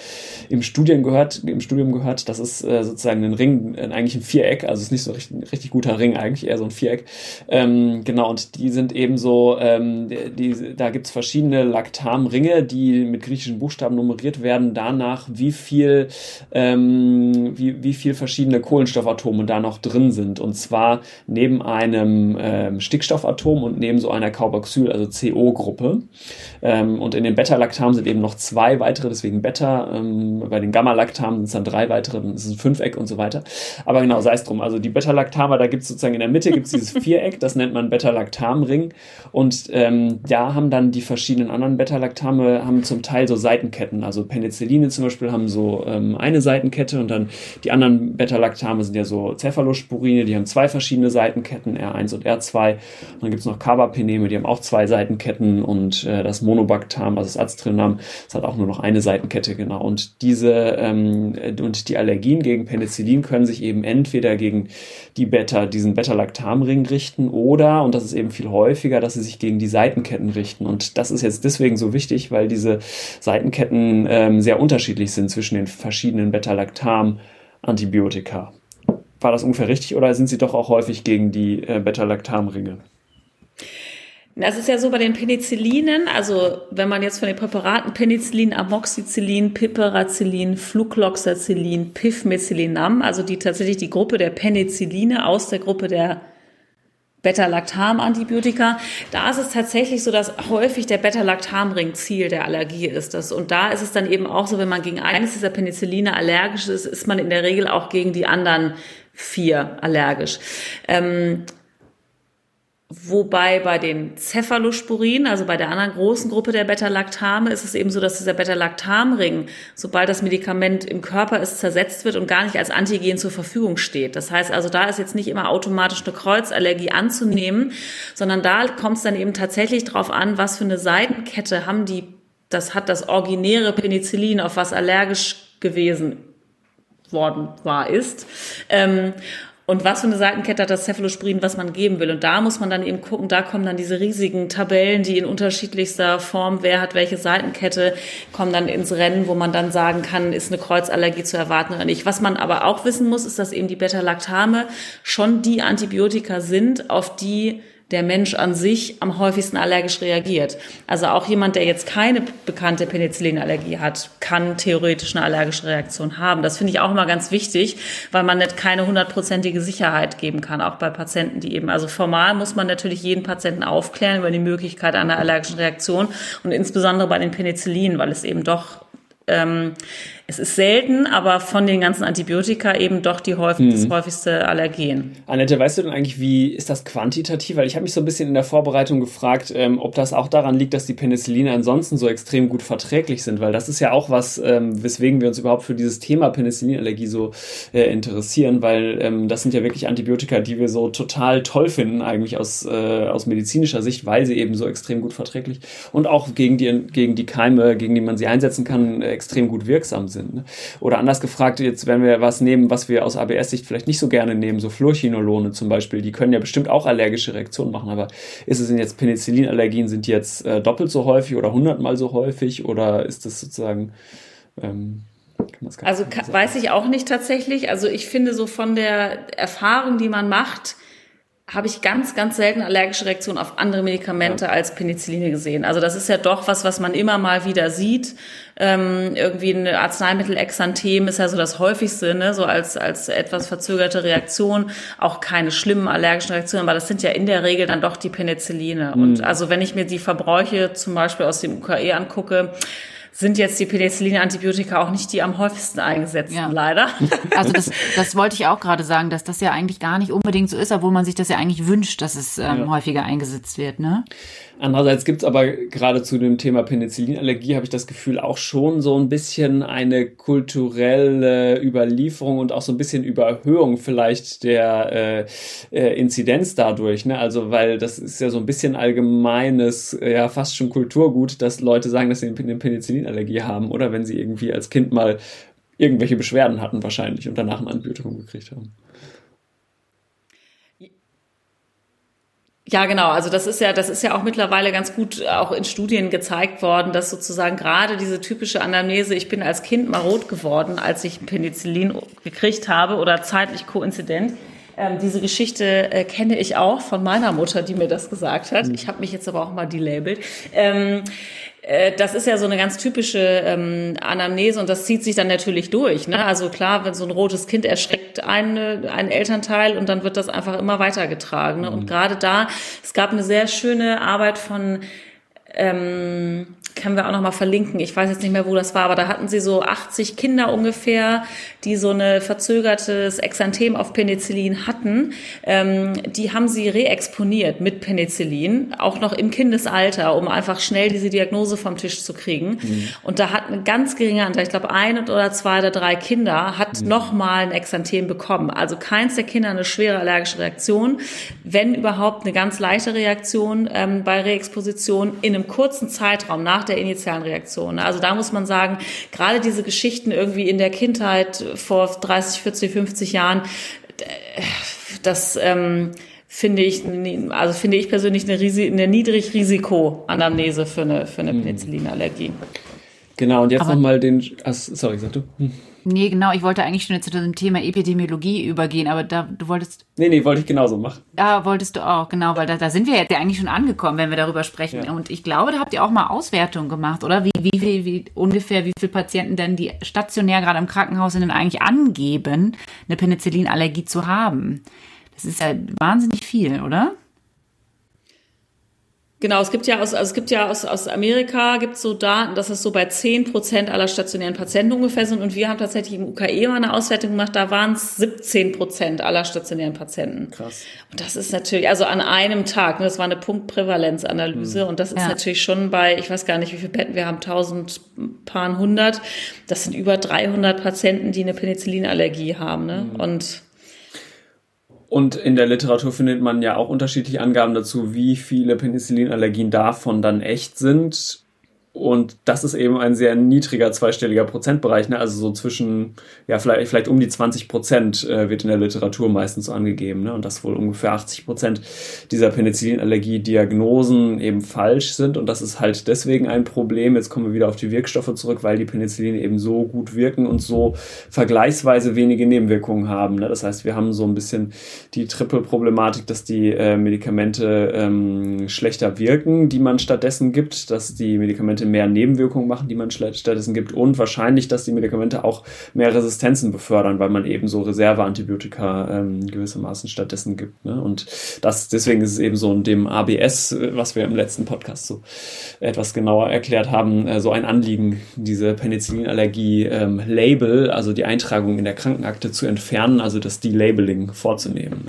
im Studium gehört, im Studium gehört. Das ist äh, sozusagen ein Ring, äh, eigentlich ein Viereck, also es ist nicht so richtig, richtig guter Ring eigentlich, eher so ein Viereck. Ähm, genau, und die sind eben so, ähm, die, da gibt's verschiedene Lactamringe, die mit griechischen Buchstaben nummeriert werden, danach wie viel, ähm, wie, wie viel verschiedene Kohlenstoffatome da noch drin sind. Und zwar neben einem ähm, Stickstoffatom und neben so einer Carboxyl, also CO-Gruppe. Ähm, und in den Beta-Lactam sind eben noch zwei weitere, deswegen Beta. Ähm, bei den Gamma-Lactam sind es dann drei weitere, dann ist es ein Fünfeck und so weiter. Aber genau, sei es drum. Also die Beta-Lactama, da gibt es sozusagen in der Mitte gibt's dieses Viereck, das nennt man Beta-Lactam-Ring. Und ähm, da haben dann die verschiedenen anderen Beta-Lactame haben zum Teil so Seitenketten. Also Penicilline zum Beispiel haben so ähm, eine Seitenkette und dann die anderen Beta-Lactame sind ja so Cephalosporine, die haben zwei verschiedene Seitenketten, R1 und R2. Und dann gibt es noch Carbapeneme, die haben auch zwei Seitenketten und äh, das Monobactam, also das Aztrinam, das hat auch nur noch eine Seitenkette, genau. Und diese ähm, und die Allergien gegen Penicillin können sich eben entweder gegen die Beta, diesen Beta-Lactam-Ring richten oder, und das ist eben viel häufiger, dass sie sich gegen die Seitenketten richten. Und das ist jetzt deswegen so wichtig, weil diese Seitenketten ähm, sehr unterschiedlich sind zwischen den verschiedenen Beta-Lactam-Antibiotika. War das ungefähr richtig oder sind sie doch auch häufig gegen die äh, Beta-Lactam-Ringe? Das ist ja so bei den Penicillinen, also wenn man jetzt von den Präparaten Penicillin, Amoxicillin, Piperacillin, Flucloxacillin, Pifmethyllinam, also die tatsächlich die Gruppe der Penicilline aus der Gruppe der Beta-Lactam-Antibiotika. Da ist es tatsächlich so, dass häufig der Beta-Lactam-Ring Ziel der Allergie ist. Und da ist es dann eben auch so, wenn man gegen eines dieser Penicilline allergisch ist, ist man in der Regel auch gegen die anderen vier allergisch. Ähm, Wobei bei den Cephalosporinen, also bei der anderen großen Gruppe der Beta-Lactame, ist es eben so, dass dieser Beta-Lactam-Ring, sobald das Medikament im Körper ist, zersetzt wird und gar nicht als Antigen zur Verfügung steht. Das heißt also, da ist jetzt nicht immer automatisch eine Kreuzallergie anzunehmen, sondern da kommt es dann eben tatsächlich drauf an, was für eine Seitenkette haben die, das hat das originäre Penicillin, auf was allergisch gewesen worden war, ist. Ähm, und was für eine Seitenkette hat das Cephalosporin, was man geben will. Und da muss man dann eben gucken, da kommen dann diese riesigen Tabellen, die in unterschiedlichster Form, wer hat welche Seitenkette, kommen dann ins Rennen, wo man dann sagen kann, ist eine Kreuzallergie zu erwarten oder nicht. Was man aber auch wissen muss, ist, dass eben die Beta-Lactame schon die Antibiotika sind, auf die der Mensch an sich am häufigsten allergisch reagiert. Also auch jemand, der jetzt keine bekannte Penicillinallergie hat, kann theoretisch eine allergische Reaktion haben. Das finde ich auch immer ganz wichtig, weil man nicht keine hundertprozentige Sicherheit geben kann, auch bei Patienten, die eben, also formal muss man natürlich jeden Patienten aufklären über die Möglichkeit einer allergischen Reaktion und insbesondere bei den Penicillinen, weil es eben doch ähm, es ist selten, aber von den ganzen Antibiotika eben doch die häufig, hm. das häufigste Allergen. Annette, weißt du denn eigentlich, wie ist das quantitativ? Weil ich habe mich so ein bisschen in der Vorbereitung gefragt, ähm, ob das auch daran liegt, dass die Penicilline ansonsten so extrem gut verträglich sind, weil das ist ja auch was, ähm, weswegen wir uns überhaupt für dieses Thema Penicillinallergie so äh, interessieren, weil ähm, das sind ja wirklich Antibiotika, die wir so total toll finden, eigentlich aus, äh, aus medizinischer Sicht, weil sie eben so extrem gut verträglich und auch gegen die, gegen die Keime, gegen die man sie einsetzen kann, extrem gut wirksam sind sind. Ne? Oder anders gefragt, jetzt wenn wir was nehmen, was wir aus ABS-Sicht vielleicht nicht so gerne nehmen, so Fluorchinolone zum Beispiel, die können ja bestimmt auch allergische Reaktionen machen, aber ist es denn jetzt Penicillinallergien, sind die jetzt äh, doppelt so häufig oder hundertmal so häufig oder ist das sozusagen... Ähm, also weiß ich auch nicht tatsächlich. Also ich finde so von der Erfahrung, die man macht, habe ich ganz, ganz selten allergische Reaktionen auf andere Medikamente ja. als Penicilline gesehen. Also das ist ja doch was, was man immer mal wieder sieht. Ähm, irgendwie ein Arzneimittel-Exanthem ist ja so das häufigste, ne? so als, als etwas verzögerte Reaktion. Auch keine schlimmen allergischen Reaktionen, aber das sind ja in der Regel dann doch die Penicilline. Mhm. Und also wenn ich mir die Verbräuche zum Beispiel aus dem UKE angucke, sind jetzt die Penicillin-Antibiotika auch nicht die am häufigsten eingesetzten, ja. leider. Also das, das wollte ich auch gerade sagen, dass das ja eigentlich gar nicht unbedingt so ist, obwohl man sich das ja eigentlich wünscht, dass es ähm, ja. häufiger eingesetzt wird. Ne? Andererseits gibt es aber gerade zu dem Thema Penicillinallergie, habe ich das Gefühl, auch schon so ein bisschen eine kulturelle Überlieferung und auch so ein bisschen Überhöhung vielleicht der äh, äh, Inzidenz dadurch. Ne? Also, weil das ist ja so ein bisschen allgemeines, ja fast schon Kulturgut, dass Leute sagen, dass sie eine Penicillinallergie haben oder wenn sie irgendwie als Kind mal irgendwelche Beschwerden hatten wahrscheinlich und danach ein Antibiotikum gekriegt haben. Ja, genau. Also das ist ja, das ist ja auch mittlerweile ganz gut auch in Studien gezeigt worden, dass sozusagen gerade diese typische Anamnese, ich bin als Kind mal rot geworden, als ich Penicillin gekriegt habe oder zeitlich koinzident. Ähm, diese Geschichte äh, kenne ich auch von meiner Mutter, die mir das gesagt hat. Ich habe mich jetzt aber auch mal delabelt. Ähm, äh, das ist ja so eine ganz typische ähm, Anamnese und das zieht sich dann natürlich durch. Ne? Also klar, wenn so ein rotes Kind erschreckt eine, ein Elternteil und dann wird das einfach immer weitergetragen. Ne? Und mhm. gerade da, es gab eine sehr schöne Arbeit von ähm, können wir auch noch mal verlinken. Ich weiß jetzt nicht mehr, wo das war, aber da hatten sie so 80 Kinder ungefähr, die so eine verzögertes Exanthem auf Penicillin hatten. Ähm, die haben sie reexponiert mit Penicillin, auch noch im Kindesalter, um einfach schnell diese Diagnose vom Tisch zu kriegen. Mhm. Und da hat ein ganz geringer Anteil, ich glaube ein oder zwei oder drei Kinder, hat mhm. noch mal ein Exanthem bekommen. Also keins der Kinder eine schwere allergische Reaktion, wenn überhaupt eine ganz leichte Reaktion ähm, bei Reexposition in einem kurzen Zeitraum nach der initialen Reaktion. Also da muss man sagen, gerade diese Geschichten irgendwie in der Kindheit vor 30, 40, 50 Jahren, das ähm, finde ich, also finde ich persönlich eine, Risi eine Niedrigrisiko-Anamnese für eine, für eine hm. Penicillinallergie. Genau, und jetzt nochmal den, ach, sorry, sag du. Hm. Nee, genau, ich wollte eigentlich schon zu dem Thema Epidemiologie übergehen, aber da, du wolltest. Nee, nee, wollte ich genauso machen. Ja, wolltest du auch, genau, weil da, da sind wir jetzt ja eigentlich schon angekommen, wenn wir darüber sprechen. Ja. Und ich glaube, da habt ihr auch mal Auswertungen gemacht, oder? Wie, wie, wie, wie ungefähr, wie viele Patienten denn, die stationär gerade im Krankenhaus sind, denn eigentlich angeben, eine Penicillinallergie zu haben? Das ist ja wahnsinnig viel, oder? Genau, es gibt ja aus, also es gibt ja aus, aus Amerika gibt so Daten, dass es so bei zehn Prozent aller stationären Patienten ungefähr sind. Und wir haben tatsächlich im UKE mal eine Auswertung gemacht, da waren es 17 Prozent aller stationären Patienten. Krass. Und das ist natürlich, also an einem Tag, ne, das war eine Punktprävalenzanalyse. Mhm. Und das ist ja. natürlich schon bei, ich weiß gar nicht, wie viele Betten wir haben, tausend, paar hundert. Das sind über 300 Patienten, die eine Penicillinallergie haben. Ne? Mhm. Und und in der Literatur findet man ja auch unterschiedliche Angaben dazu, wie viele Penicillinallergien davon dann echt sind und das ist eben ein sehr niedriger zweistelliger Prozentbereich, ne? also so zwischen, ja, vielleicht, vielleicht um die 20 Prozent äh, wird in der Literatur meistens so angegeben. Ne? Und dass wohl ungefähr 80 Prozent dieser Penicillinallergie-Diagnosen eben falsch sind. Und das ist halt deswegen ein Problem. Jetzt kommen wir wieder auf die Wirkstoffe zurück, weil die Penicillin eben so gut wirken und so vergleichsweise wenige Nebenwirkungen haben. Ne? Das heißt, wir haben so ein bisschen die Triple-Problematik, dass die äh, Medikamente ähm, schlechter wirken, die man stattdessen gibt, dass die Medikamente Medikamente mehr Nebenwirkungen machen, die man stattdessen gibt und wahrscheinlich, dass die Medikamente auch mehr Resistenzen befördern, weil man eben so Reserveantibiotika ähm, gewissermaßen stattdessen gibt. Ne? Und das, deswegen ist es eben so in dem ABS, was wir im letzten Podcast so etwas genauer erklärt haben, äh, so ein Anliegen, diese Penicillinallergie-Label, ähm, also die Eintragung in der Krankenakte zu entfernen, also das Delabeling vorzunehmen.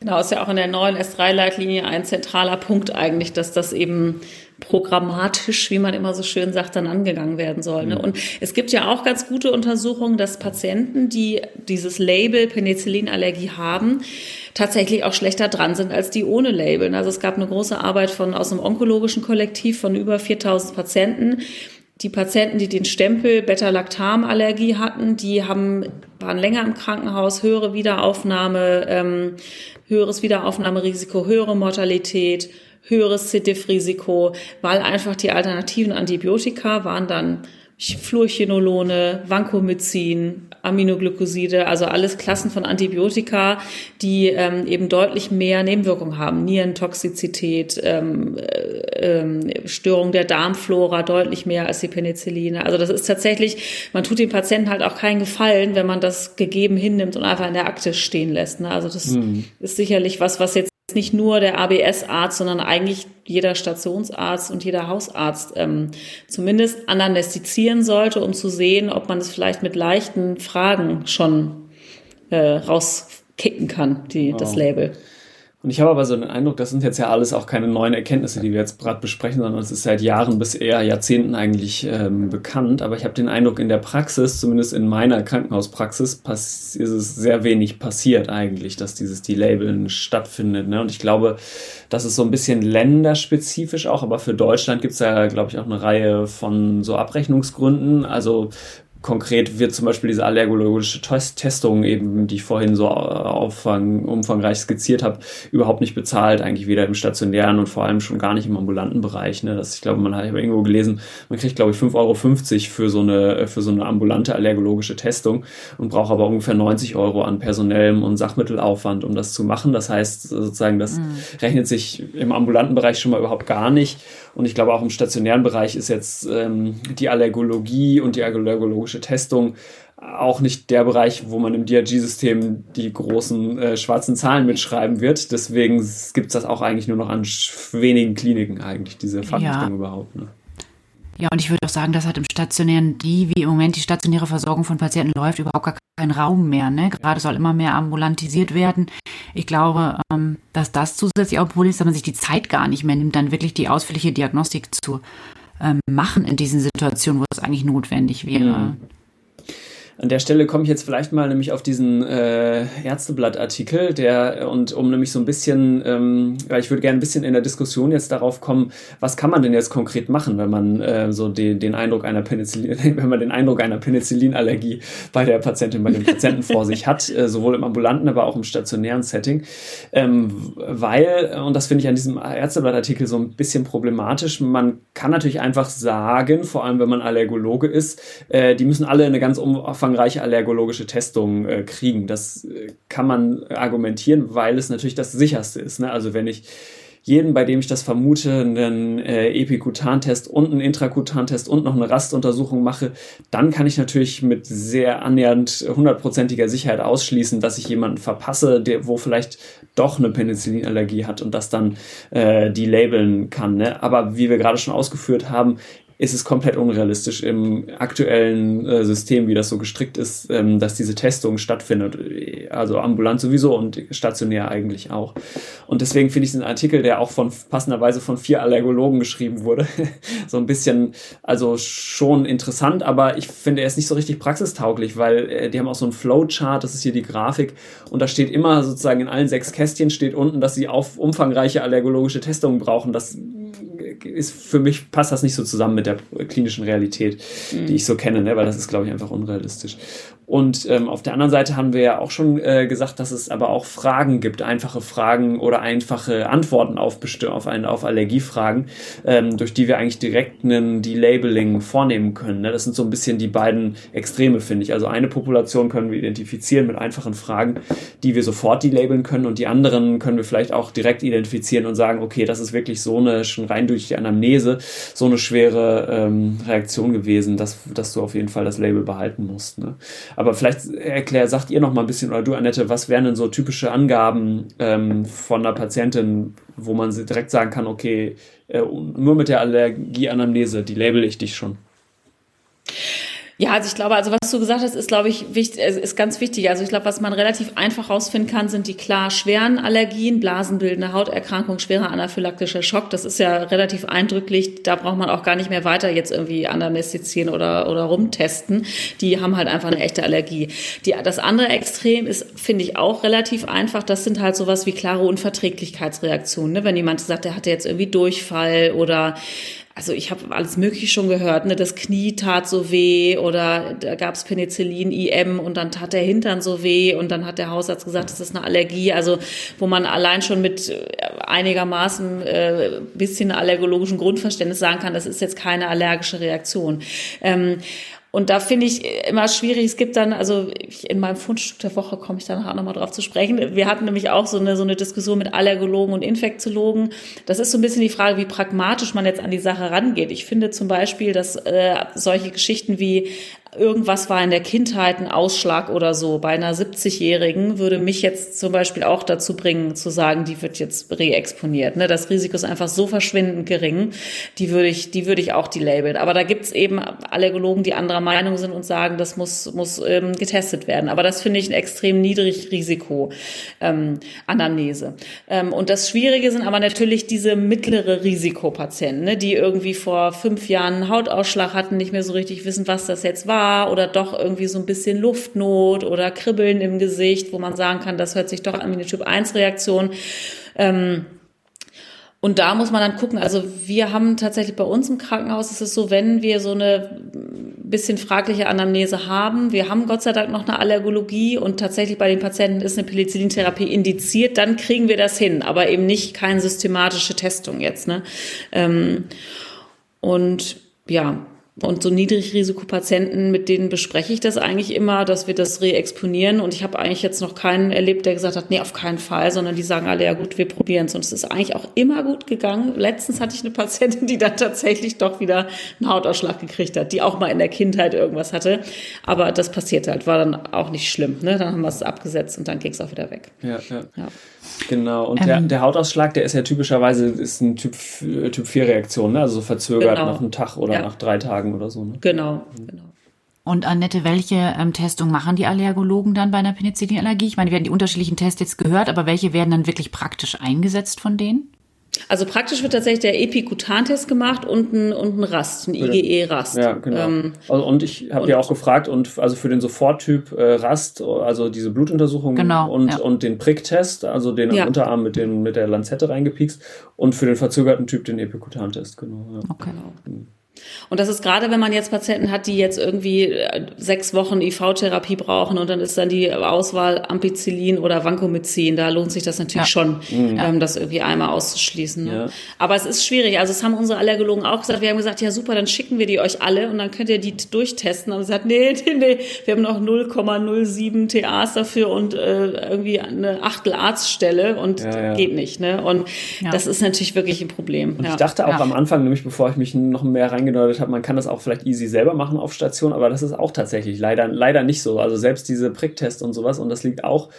Genau, ist ja auch in der neuen S3-Leitlinie ein zentraler Punkt eigentlich, dass das eben programmatisch, wie man immer so schön sagt, dann angegangen werden soll. Ne? Mhm. Und es gibt ja auch ganz gute Untersuchungen, dass Patienten, die dieses Label Penicillinallergie haben, tatsächlich auch schlechter dran sind als die ohne Label. Also es gab eine große Arbeit von aus einem onkologischen Kollektiv von über 4000 Patienten. Die Patienten, die den Stempel Beta-Lactam-Allergie hatten, die haben, waren länger im Krankenhaus, höhere Wiederaufnahme, ähm, höheres Wiederaufnahmerisiko, höhere Mortalität, höheres C-Diff-Risiko, weil einfach die alternativen Antibiotika waren dann Fluorchinolone, Vancomycin, Aminoglycoside, also alles Klassen von Antibiotika, die ähm, eben deutlich mehr Nebenwirkungen haben. Nierentoxizität, ähm, äh, äh, Störung der Darmflora deutlich mehr als die Penicilline. Also das ist tatsächlich, man tut dem Patienten halt auch keinen Gefallen, wenn man das gegeben hinnimmt und einfach in der Akte stehen lässt. Ne? Also das mhm. ist sicherlich was, was jetzt nicht nur der ABS-Arzt, sondern eigentlich jeder Stationsarzt und jeder Hausarzt ähm, zumindest anamnestizieren sollte, um zu sehen, ob man es vielleicht mit leichten Fragen schon äh, rauskicken kann, die, oh. das Label. Und ich habe aber so den Eindruck, das sind jetzt ja alles auch keine neuen Erkenntnisse, die wir jetzt gerade besprechen, sondern es ist seit Jahren bis eher Jahrzehnten eigentlich ähm, bekannt. Aber ich habe den Eindruck, in der Praxis, zumindest in meiner Krankenhauspraxis, ist es sehr wenig passiert eigentlich, dass dieses Delabeln stattfindet. Ne? Und ich glaube, das ist so ein bisschen länderspezifisch auch, aber für Deutschland gibt es ja, glaube ich, auch eine Reihe von so Abrechnungsgründen. Also konkret wird zum Beispiel diese allergologische Testung eben, die ich vorhin so auffang, umfangreich skizziert habe, überhaupt nicht bezahlt, eigentlich weder im stationären und vor allem schon gar nicht im ambulanten Bereich. Ne? Das, ich glaube, man hat irgendwo gelesen, man kriegt, glaube ich, 5,50 Euro für so eine, für so eine ambulante allergologische Testung und braucht aber ungefähr 90 Euro an personellem und Sachmittelaufwand, um das zu machen. Das heißt, sozusagen, das mhm. rechnet sich im ambulanten Bereich schon mal überhaupt gar nicht. Und ich glaube, auch im stationären Bereich ist jetzt ähm, die Allergologie und die allergologische Testung auch nicht der Bereich, wo man im DRG-System die großen äh, schwarzen Zahlen mitschreiben wird. Deswegen gibt es das auch eigentlich nur noch an wenigen Kliniken eigentlich, diese Fachrichtung ja. überhaupt. Ne? Ja, und ich würde auch sagen, das hat im stationären, die wie im Moment die stationäre Versorgung von Patienten läuft, überhaupt gar keinen Raum mehr. Ne? Gerade soll immer mehr ambulantisiert werden. Ich glaube, ähm, dass das zusätzlich auch ein Problem ist, dass man sich die Zeit gar nicht mehr nimmt, dann wirklich die ausführliche Diagnostik zu ähm, machen in diesen Situationen, wo es eigentlich notwendig wäre. An der Stelle komme ich jetzt vielleicht mal nämlich auf diesen äh, Ärzteblatt-Artikel, der und um nämlich so ein bisschen, ähm, ich würde gerne ein bisschen in der Diskussion jetzt darauf kommen, was kann man denn jetzt konkret machen, wenn man äh, so den, den Eindruck einer Penicillin, wenn man den Eindruck einer Penicillinallergie bei der Patientin, bei dem Patienten vor sich hat, äh, sowohl im ambulanten, aber auch im stationären Setting, ähm, weil und das finde ich an diesem Ärzteblatt-Artikel so ein bisschen problematisch. Man kann natürlich einfach sagen, vor allem wenn man Allergologe ist, äh, die müssen alle eine ganz umfangreiche umfangreiche allergologische Testungen äh, kriegen. Das äh, kann man argumentieren, weil es natürlich das sicherste ist. Ne? Also wenn ich jeden, bei dem ich das vermute, einen äh, Epikutantest und einen Intrakutantest und noch eine Rastuntersuchung mache, dann kann ich natürlich mit sehr annähernd hundertprozentiger Sicherheit ausschließen, dass ich jemanden verpasse, der, wo vielleicht doch eine Penicillinallergie hat und das dann äh, die labeln kann. Ne? Aber wie wir gerade schon ausgeführt haben, ist es komplett unrealistisch im aktuellen äh, System, wie das so gestrickt ist, ähm, dass diese Testung stattfindet. Also ambulant sowieso und stationär eigentlich auch. Und deswegen finde ich den Artikel, der auch von passenderweise von vier Allergologen geschrieben wurde, so ein bisschen, also schon interessant, aber ich finde, er ist nicht so richtig praxistauglich, weil äh, die haben auch so ein Flowchart, das ist hier die Grafik, und da steht immer sozusagen in allen sechs Kästchen steht unten, dass sie auf umfangreiche allergologische Testungen brauchen. Das ist für mich passt das nicht so zusammen mit der klinischen Realität, mhm. die ich so kenne, ne? weil das ist, glaube ich, einfach unrealistisch. Und ähm, auf der anderen Seite haben wir ja auch schon äh, gesagt, dass es aber auch Fragen gibt, einfache Fragen oder einfache Antworten auf, auf, eine, auf Allergiefragen, ähm, durch die wir eigentlich direkt einen Delabeling vornehmen können. Ne? Das sind so ein bisschen die beiden Extreme, finde ich. Also eine Population können wir identifizieren mit einfachen Fragen, die wir sofort delabeln können und die anderen können wir vielleicht auch direkt identifizieren und sagen, okay, das ist wirklich so eine, schon rein durch die Anamnese, so eine schwere ähm, Reaktion gewesen, dass, dass du auf jeden Fall das Label behalten musst. Ne? Vielleicht erklär, sagt ihr noch mal ein bisschen, oder du, Annette, was wären denn so typische Angaben ähm, von einer Patientin, wo man direkt sagen kann, okay, äh, nur mit der Allergieanamnese, die label ich dich schon? Ja, also ich glaube, also was du gesagt hast, ist, glaube ich, wichtig, ist ganz wichtig. Also ich glaube, was man relativ einfach rausfinden kann, sind die klar schweren Allergien, blasenbildende Hauterkrankung, schwerer anaphylaktischer Schock. Das ist ja relativ eindrücklich. Da braucht man auch gar nicht mehr weiter jetzt irgendwie anamnestizieren oder, oder rumtesten. Die haben halt einfach eine echte Allergie. Die, das andere Extrem ist, finde ich, auch relativ einfach. Das sind halt sowas wie klare Unverträglichkeitsreaktionen. Ne? Wenn jemand sagt, der hatte jetzt irgendwie Durchfall oder also ich habe alles Mögliche schon gehört, ne? das Knie tat so weh oder da gab es Penicillin, IM und dann tat der Hintern so weh und dann hat der Hausarzt gesagt, das ist eine Allergie. Also wo man allein schon mit äh, einigermaßen äh, bisschen allergologischen Grundverständnis sagen kann, das ist jetzt keine allergische Reaktion. Ähm, und da finde ich immer schwierig, es gibt dann, also ich, in meinem Fundstück der Woche komme ich dann auch nochmal drauf zu sprechen. Wir hatten nämlich auch so eine, so eine Diskussion mit Allergologen und Infektiologen. Das ist so ein bisschen die Frage, wie pragmatisch man jetzt an die Sache rangeht. Ich finde zum Beispiel, dass äh, solche Geschichten wie irgendwas war in der Kindheit ein Ausschlag oder so. Bei einer 70-Jährigen würde mich jetzt zum Beispiel auch dazu bringen, zu sagen, die wird jetzt reexponiert. Ne? Das Risiko ist einfach so verschwindend gering, die würde ich, die würde ich auch die labeln. Aber da gibt's eben Allergologen, die anderer Meinung sind und sagen, das muss, muss ähm, getestet werden. Aber das finde ich ein extrem niedrig Risiko ähm, Anamnese. Ähm, und das Schwierige sind aber natürlich diese mittlere Risikopatienten, ne? die irgendwie vor fünf Jahren einen Hautausschlag hatten, nicht mehr so richtig wissen, was das jetzt war war oder doch irgendwie so ein bisschen Luftnot oder Kribbeln im Gesicht, wo man sagen kann, das hört sich doch an wie eine Typ-1-Reaktion. Ähm, und da muss man dann gucken. Also wir haben tatsächlich bei uns im Krankenhaus ist es so, wenn wir so eine bisschen fragliche Anamnese haben, wir haben Gott sei Dank noch eine Allergologie und tatsächlich bei den Patienten ist eine Penicillintherapie indiziert, dann kriegen wir das hin, aber eben nicht keine systematische Testung jetzt. Ne? Ähm, und ja, und so Niedrigrisikopatienten, mit denen bespreche ich das eigentlich immer, dass wir das reexponieren. Und ich habe eigentlich jetzt noch keinen erlebt, der gesagt hat, nee, auf keinen Fall, sondern die sagen alle, ja gut, wir probieren es. Und es ist eigentlich auch immer gut gegangen. Letztens hatte ich eine Patientin, die dann tatsächlich doch wieder einen Hautausschlag gekriegt hat, die auch mal in der Kindheit irgendwas hatte. Aber das passiert halt, war dann auch nicht schlimm. Ne? Dann haben wir es abgesetzt und dann ging es auch wieder weg. Ja, ja. ja. Genau, und ähm, der, der Hautausschlag, der ist ja typischerweise ist ein Typ, Typ 4 Reaktion, ne? also verzögert genau. nach einem Tag oder ja. nach drei Tagen oder so. Ne? Genau, mhm. genau. Und Annette, welche ähm, Testung machen die Allergologen dann bei einer Penicillinallergie? Ich meine, wir haben die unterschiedlichen Tests jetzt gehört, aber welche werden dann wirklich praktisch eingesetzt von denen? Also praktisch wird tatsächlich der Epikutantest gemacht und ein, und ein Rast, ein IgE-Rast. Ja, genau. Ähm, also, und ich habe ja auch gefragt, und also für den Soforttyp äh, Rast, also diese Blutuntersuchung genau, und, ja. und den Pricktest, also den ja. Unterarm mit, den, mit der Lanzette reingepiekst und für den verzögerten Typ den Epikutantest, genau. Ja. Okay. Und das ist gerade, wenn man jetzt Patienten hat, die jetzt irgendwie äh, sechs Wochen IV-Therapie brauchen und dann ist dann die Auswahl Ampicillin oder Vancomycin, da lohnt sich das natürlich ja. schon, mhm. ähm, das irgendwie einmal auszuschließen. Ne? Ja. Aber es ist schwierig. Also es haben unsere Allergologen auch gesagt. Wir haben gesagt, ja super, dann schicken wir die euch alle und dann könnt ihr die durchtesten. Und sie sagt, nee, nee, nee, wir haben noch 0,07 TAs dafür und äh, irgendwie eine Achtel Arztstelle und ja, geht nicht. Ne? Und das ist natürlich wirklich ein Problem. Und ich dachte auch am Anfang, nämlich bevor ich mich noch mehr rein angedeutet habe, man kann das auch vielleicht easy selber machen auf Station, aber das ist auch tatsächlich leider, leider nicht so. Also selbst diese Pricktests und sowas, und das liegt auch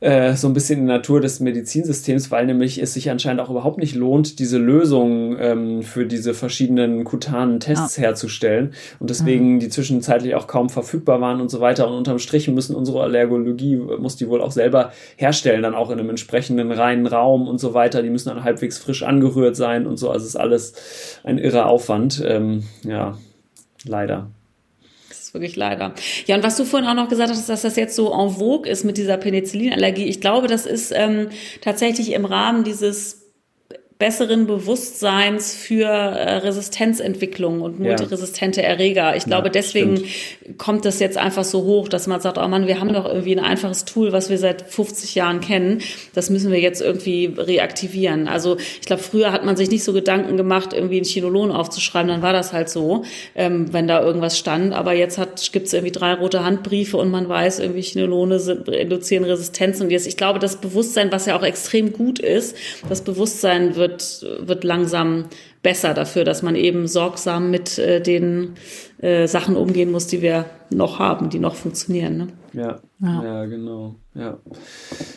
äh, so ein bisschen in der Natur des Medizinsystems, weil nämlich es sich anscheinend auch überhaupt nicht lohnt, diese Lösung ähm, für diese verschiedenen kutanen Tests ja. herzustellen und deswegen mhm. die zwischenzeitlich auch kaum verfügbar waren und so weiter. Und unterm Strich müssen unsere Allergologie, muss die wohl auch selber herstellen, dann auch in einem entsprechenden reinen Raum und so weiter. Die müssen dann halbwegs frisch angerührt sein und so. Also es ist alles ein irrer Aufwand. Ähm, ja, leider ist wirklich leider. Ja, und was du vorhin auch noch gesagt hast, dass das jetzt so en vogue ist mit dieser Penicillinallergie. Ich glaube, das ist ähm, tatsächlich im Rahmen dieses besseren Bewusstseins für äh, Resistenzentwicklung und multiresistente Erreger. Ich glaube, ja, deswegen stimmt. kommt das jetzt einfach so hoch, dass man sagt, oh Mann, wir haben doch irgendwie ein einfaches Tool, was wir seit 50 Jahren kennen. Das müssen wir jetzt irgendwie reaktivieren. Also ich glaube, früher hat man sich nicht so Gedanken gemacht, irgendwie ein Chinolon aufzuschreiben, dann war das halt so, ähm, wenn da irgendwas stand. Aber jetzt gibt es irgendwie drei rote Handbriefe und man weiß, irgendwie Chinolone sind, induzieren Resistenz. Und jetzt, ich glaube, das Bewusstsein, was ja auch extrem gut ist, das Bewusstsein wird wird, wird langsam besser dafür, dass man eben sorgsam mit äh, den äh, Sachen umgehen muss, die wir noch haben, die noch funktionieren. Ne? Ja, ja, ja, genau. Ja.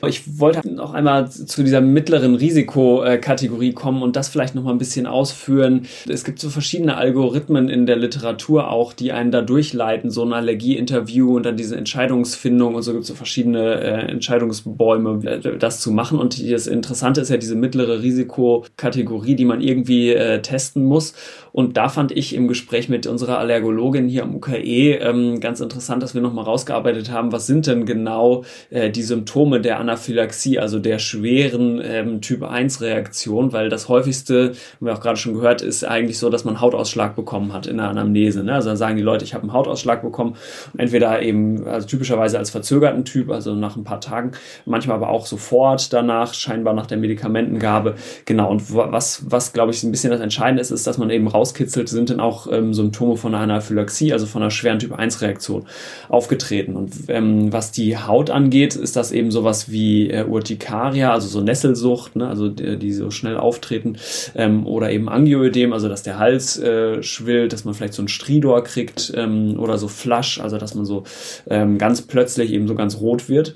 Ich wollte noch einmal zu dieser mittleren Risikokategorie kommen und das vielleicht noch mal ein bisschen ausführen. Es gibt so verschiedene Algorithmen in der Literatur auch, die einen da durchleiten, so ein Allergieinterview und dann diese Entscheidungsfindung und so gibt es so verschiedene äh, Entscheidungsbäume, äh, das zu machen. Und das Interessante ist ja diese mittlere Risikokategorie, die man irgendwie äh, testen muss. Und da fand ich im Gespräch mit unserer Allergologin hier am UKE ähm, ganz interessant, dass wir nochmal rausgearbeitet haben, was sind denn genau äh, die Symptome der Anaphylaxie, also der schweren ähm, Typ 1 Reaktion, weil das häufigste, haben wir auch gerade schon gehört, ist eigentlich so, dass man Hautausschlag bekommen hat in der Anamnese. Ne? Also dann sagen die Leute, ich habe einen Hautausschlag bekommen, entweder eben, also typischerweise als verzögerten Typ, also nach ein paar Tagen, manchmal aber auch sofort danach, scheinbar nach der Medikamentengabe. Genau, und was, was glaube ich, ein bisschen das das Entscheidende ist, ist, dass man eben rauskitzelt, sind dann auch ähm, Symptome von einer Anaphylaxie, also von einer schweren Typ-1-Reaktion aufgetreten. Und ähm, was die Haut angeht, ist das eben sowas wie äh, Urtikaria, also so Nesselsucht, ne, also die, die so schnell auftreten, ähm, oder eben Angioödem, also dass der Hals äh, schwillt, dass man vielleicht so ein Stridor kriegt ähm, oder so Flasch, also dass man so ähm, ganz plötzlich eben so ganz rot wird.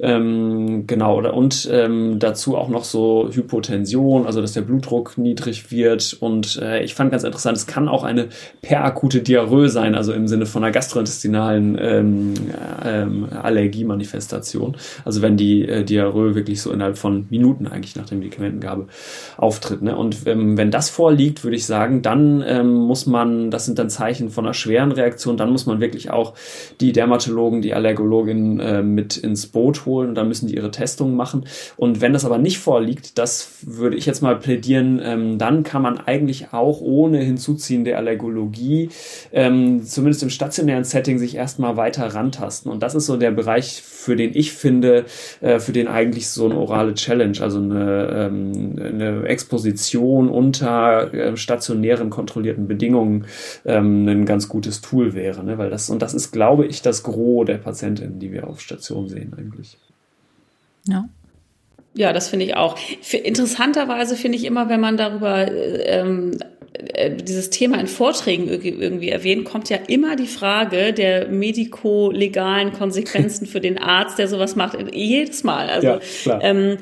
Ähm, genau, und ähm, dazu auch noch so Hypotension, also dass der Blutdruck niedrig wird. Und äh, ich fand ganz interessant, es kann auch eine perakute Diarrhoe sein, also im Sinne von einer gastrointestinalen ähm, ähm, Allergiemanifestation. Also wenn die äh, Diarrhoe wirklich so innerhalb von Minuten eigentlich nach der Medikamentengabe auftritt. Ne? Und ähm, wenn das vorliegt, würde ich sagen, dann ähm, muss man, das sind dann Zeichen von einer schweren Reaktion, dann muss man wirklich auch die Dermatologen, die Allergologin äh, mit ins Boot holen und dann müssen die ihre Testungen machen. Und wenn das aber nicht vorliegt, das würde ich jetzt mal plädieren, ähm, dann kann man eigentlich auch ohne Hinzuziehen der Allergologie, ähm, zumindest im stationären Setting, sich erstmal weiter rantasten. Und das ist so der Bereich, für den ich finde, äh, für den eigentlich so eine orale Challenge, also eine, ähm, eine Exposition unter äh, stationären kontrollierten Bedingungen ähm, ein ganz gutes Tool wäre. Ne? Weil das, und das ist, glaube ich, das Gros der Patientinnen, die wir auf Station sehen eigentlich. Ja. Ja, das finde ich auch. Für, interessanterweise finde ich immer, wenn man darüber ähm, äh, dieses Thema in Vorträgen irgendwie erwähnt, kommt ja immer die Frage der mediko-legalen Konsequenzen für den Arzt, der sowas macht. Jedes Mal. Also, ja, klar. Ähm,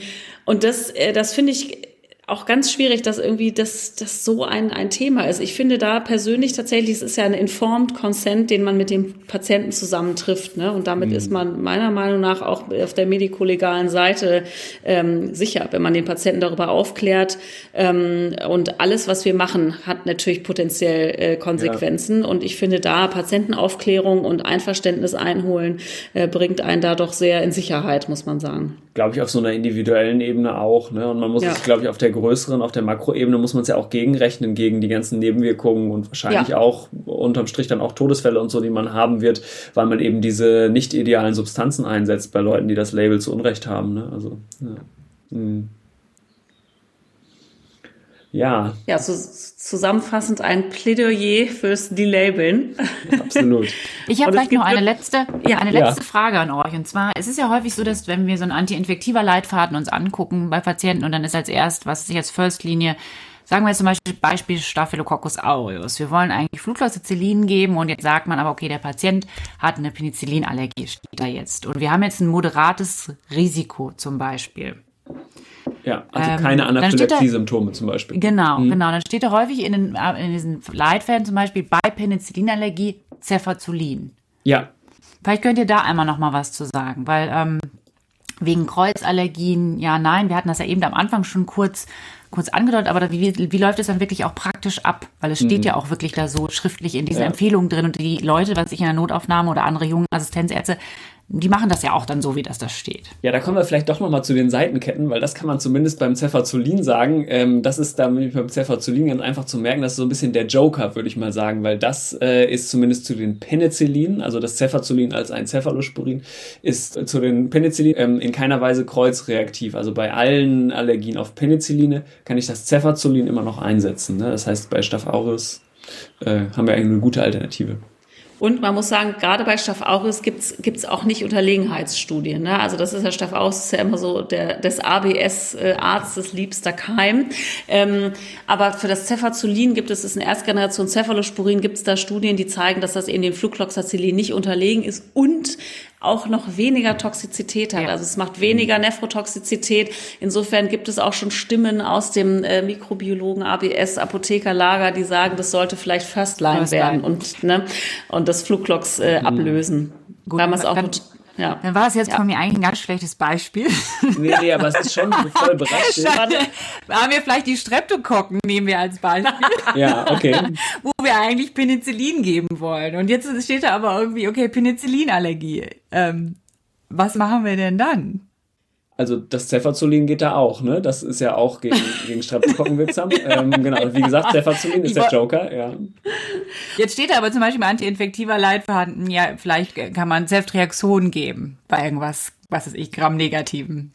und das, äh, das finde ich auch ganz schwierig, dass irgendwie das, das so ein, ein Thema ist. Ich finde da persönlich tatsächlich, es ist ja ein informed Consent, den man mit dem Patienten zusammentrifft. Ne? Und damit mhm. ist man meiner Meinung nach auch auf der medikolegalen Seite ähm, sicher, wenn man den Patienten darüber aufklärt. Ähm, und alles, was wir machen, hat natürlich potenziell äh, Konsequenzen. Ja. Und ich finde da Patientenaufklärung und Einverständnis einholen, äh, bringt einen da doch sehr in Sicherheit, muss man sagen. Glaube ich, auf so einer individuellen Ebene auch. Ne? Und man muss ja. es, glaube ich, auf der größeren, auf der Makroebene muss man es ja auch gegenrechnen gegen die ganzen Nebenwirkungen und wahrscheinlich ja. auch unterm Strich dann auch Todesfälle und so, die man haben wird, weil man eben diese nicht idealen Substanzen einsetzt bei Leuten, die das Label zu Unrecht haben. Ne? Also, ja. Hm. Ja. Ja, so zusammenfassend ein Plädoyer fürs Delabeln. Absolut. Ich habe vielleicht noch eine letzte, ja, eine letzte ja. Frage an euch. Und zwar, es ist ja häufig so, dass wenn wir so einen anti-infektiver Leitfaden uns angucken bei Patienten und dann ist als erst, was ist jetzt First-Linie, sagen wir jetzt zum Beispiel Beispiel Staphylococcus aureus. Wir wollen eigentlich Flucloxacillin geben und jetzt sagt man aber, okay, der Patient hat eine Penicillinallergie, steht da jetzt. Und wir haben jetzt ein moderates Risiko zum Beispiel. Ja, also ähm, keine Anaphylaxie-Symptome zum Beispiel. Genau, mhm. genau. Dann steht da häufig in, den, in diesen Leitfäden zum Beispiel bei Penicillinallergie Cefazolin. Ja. Vielleicht könnt ihr da einmal noch mal was zu sagen, weil ähm, wegen Kreuzallergien, ja, nein, wir hatten das ja eben am Anfang schon kurz kurz angedeutet, aber wie, wie läuft es dann wirklich auch praktisch ab? Weil es steht mhm. ja auch wirklich da so schriftlich in diesen ja. Empfehlungen drin und die Leute, was ich in der Notaufnahme oder andere jungen Assistenzärzte, die machen das ja auch dann so, wie das da steht. Ja, da kommen wir vielleicht doch nochmal zu den Seitenketten, weil das kann man zumindest beim Cefazolin sagen. Ähm, das ist damit beim Cefazolin ganz einfach zu merken, das ist so ein bisschen der Joker, würde ich mal sagen, weil das äh, ist zumindest zu den Penicillin, also das Cefazolin als ein Cephalosporin, ist äh, zu den Penicillin ähm, in keiner Weise kreuzreaktiv. Also bei allen Allergien auf Penicilline kann ich das Cefazolin immer noch einsetzen. Ne? Das heißt, bei Staph aureus äh, haben wir eigentlich eine gute Alternative. Und man muss sagen, gerade bei Staph aureus gibt's gibt's auch nicht Unterlegenheitsstudien. Ne? Also das ist ja Staph aureus ist ja immer so der des ABS-Arztes liebster Keim. Ähm, aber für das Cefazolin gibt es, das ist eine Erstgeneration Cephalosporin, gibt es da Studien, die zeigen, dass das in dem Flucloxacillin nicht unterlegen ist und auch noch weniger Toxizität hat. Ja. Also es macht weniger Nephrotoxizität. Insofern gibt es auch schon Stimmen aus dem äh, Mikrobiologen ABS Apothekerlager, die sagen, das sollte vielleicht First Line First werden und ne und das Fluglox äh, mhm. ablösen. Gut, Weil man es auch dann, ja. Dann war es jetzt ja. von mir eigentlich ein ganz schlechtes Beispiel. Nee, nee, aber es ist schon voll berechtigt. Haben wir vielleicht die Streptokokken, nehmen wir als Beispiel. ja, okay. Wo wir eigentlich Penicillin geben wollen. Und jetzt steht da aber irgendwie, okay, Penicillinallergie. Ähm, was machen wir denn dann? Also das Cefazolin geht da auch, ne? Das ist ja auch gegen, gegen Streptokokken wirksam. ähm, genau, wie gesagt, Cefazolin ist der Joker, ja. Jetzt steht da aber zum Beispiel bei antiinfektiver Leitverhalten, ja, vielleicht kann man Ceftriaxon geben bei irgendwas, was ist ich, Gramm-Negativen.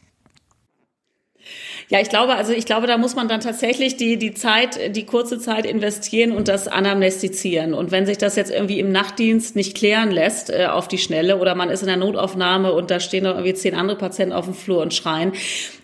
Ja, ich glaube, also ich glaube, da muss man dann tatsächlich die, die Zeit, die kurze Zeit investieren und das anamnestizieren. Und wenn sich das jetzt irgendwie im Nachtdienst nicht klären lässt äh, auf die Schnelle oder man ist in der Notaufnahme und da stehen noch irgendwie zehn andere Patienten auf dem Flur und schreien,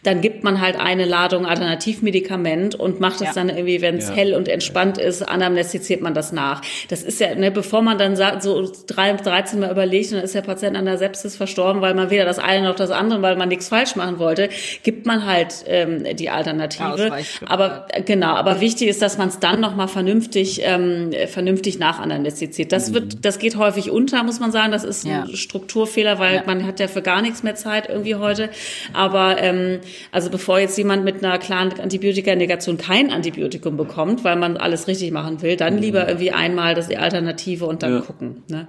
dann gibt man halt eine Ladung Alternativmedikament und macht es ja. dann irgendwie, wenn es ja. hell und entspannt ist, anamnestiziert man das nach. Das ist ja, ne, bevor man dann so drei, 13 Mal überlegt und dann ist der Patient an der Sepsis verstorben, weil man weder das eine noch das andere, weil man nichts falsch machen wollte, gibt man halt ähm, die Alternative. Aber äh, genau, aber wichtig ist, dass man es dann nochmal vernünftig, ähm, vernünftig nachanalysiert. Das mhm. wird, das geht häufig unter, muss man sagen. Das ist ein Strukturfehler, weil man hat ja für gar nichts mehr Zeit irgendwie heute. Aber ähm, also bevor jetzt jemand mit einer klaren Antibiotika-Negation kein Antibiotikum bekommt, weil man alles richtig machen will, dann mhm. lieber irgendwie einmal das die Alternative und dann ja. gucken. Ne?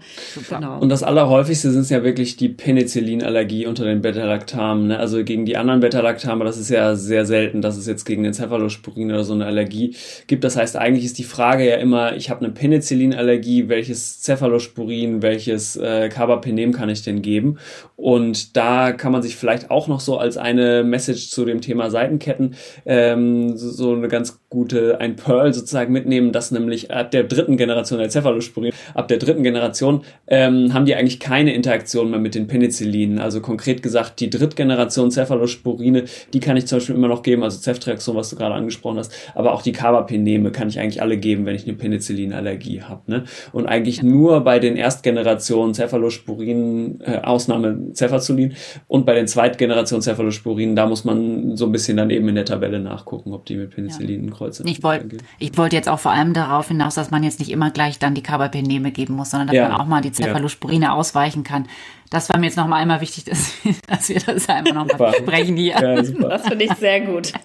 Genau. Und das Allerhäufigste sind ja wirklich die Penicillinallergie unter den Beta-Lactamen. Ne? Also gegen die anderen Beta-Lactame, das ist ja sehr selten, dass es jetzt gegen den Cephalosporin oder so eine Allergie gibt. Das heißt, eigentlich ist die Frage ja immer, ich habe eine Penicillinallergie, welches Cephalosporin, welches äh, Carbapenem kann ich denn geben? Und da kann man sich vielleicht auch noch so als eine Message zu dem Thema Seitenketten ähm, so eine ganz gute, ein Pearl sozusagen mitnehmen, dass nämlich ab der dritten Generation der Cephalosporin, ab der dritten Generation ähm, haben die eigentlich keine Interaktion mehr mit den Penicillinen. Also konkret gesagt, die Drittgeneration Cephalosporine, die kann ich zum Beispiel immer noch geben, also Ceftriaxon, was du gerade angesprochen hast, aber auch die Carbapeneme kann ich eigentlich alle geben, wenn ich eine Penicillinallergie habe. Ne? Und eigentlich nur bei den Erstgenerationen Cephalosporinen, äh, Ausnahme Cefazolin und bei den Zweitgenerationen Cephalosporinen, da muss man so ein bisschen dann eben in der Tabelle nachgucken, ob die mit Penicillinen ja. Kreuzen. Ich wollte ich wollte jetzt auch vor allem darauf hinaus, dass man jetzt nicht immer gleich dann die Carbapeneme geben muss, sondern dass ja. man auch mal die Cephalosporine ja. ausweichen kann. Das war mir jetzt noch mal einmal wichtig, dass wir, dass wir das einmal noch mal besprechen hier. Ja, das finde ich sehr gut.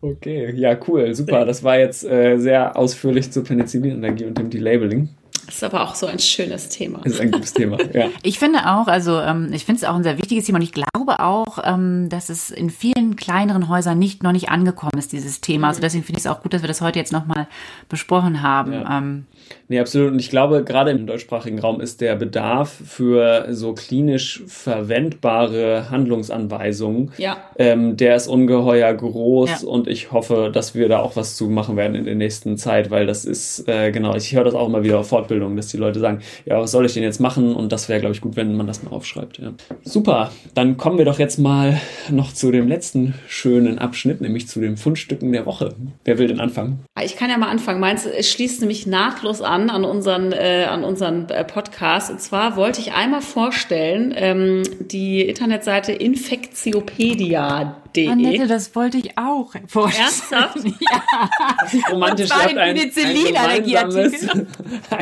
Okay, ja, cool, super. Das war jetzt äh, sehr ausführlich zur Penicillinallergie und dem Delabeling. Das ist aber auch so ein schönes Thema. Das ist ein gutes Thema, ja. Ich finde auch, also ähm, ich finde es auch ein sehr wichtiges Thema und ich glaube auch, ähm, dass es in vielen kleineren Häusern nicht noch nicht angekommen ist, dieses Thema. Also deswegen finde ich es auch gut, dass wir das heute jetzt nochmal besprochen haben. Ja. Ähm, Nee, absolut. Und ich glaube, gerade im deutschsprachigen Raum ist der Bedarf für so klinisch verwendbare Handlungsanweisungen, ja. ähm, der ist ungeheuer groß ja. und ich hoffe, dass wir da auch was zu machen werden in der nächsten Zeit, weil das ist, äh, genau, ich höre das auch immer wieder auf Fortbildungen, dass die Leute sagen, ja, was soll ich denn jetzt machen? Und das wäre, glaube ich, gut, wenn man das mal aufschreibt. Ja. Super, dann kommen wir doch jetzt mal noch zu dem letzten schönen Abschnitt, nämlich zu den Fundstücken der Woche. Wer will denn anfangen? Ich kann ja mal anfangen. Meinst du, es schließt nämlich nahtlos an an, an unseren, äh, an unseren äh, Podcast. Und zwar wollte ich einmal vorstellen, ähm, die Internetseite infektiopedia.de. Annette, das wollte ich auch vorstellen. Ernsthaft? ja. Romantisch, ein Penicillin-Allergieartikel,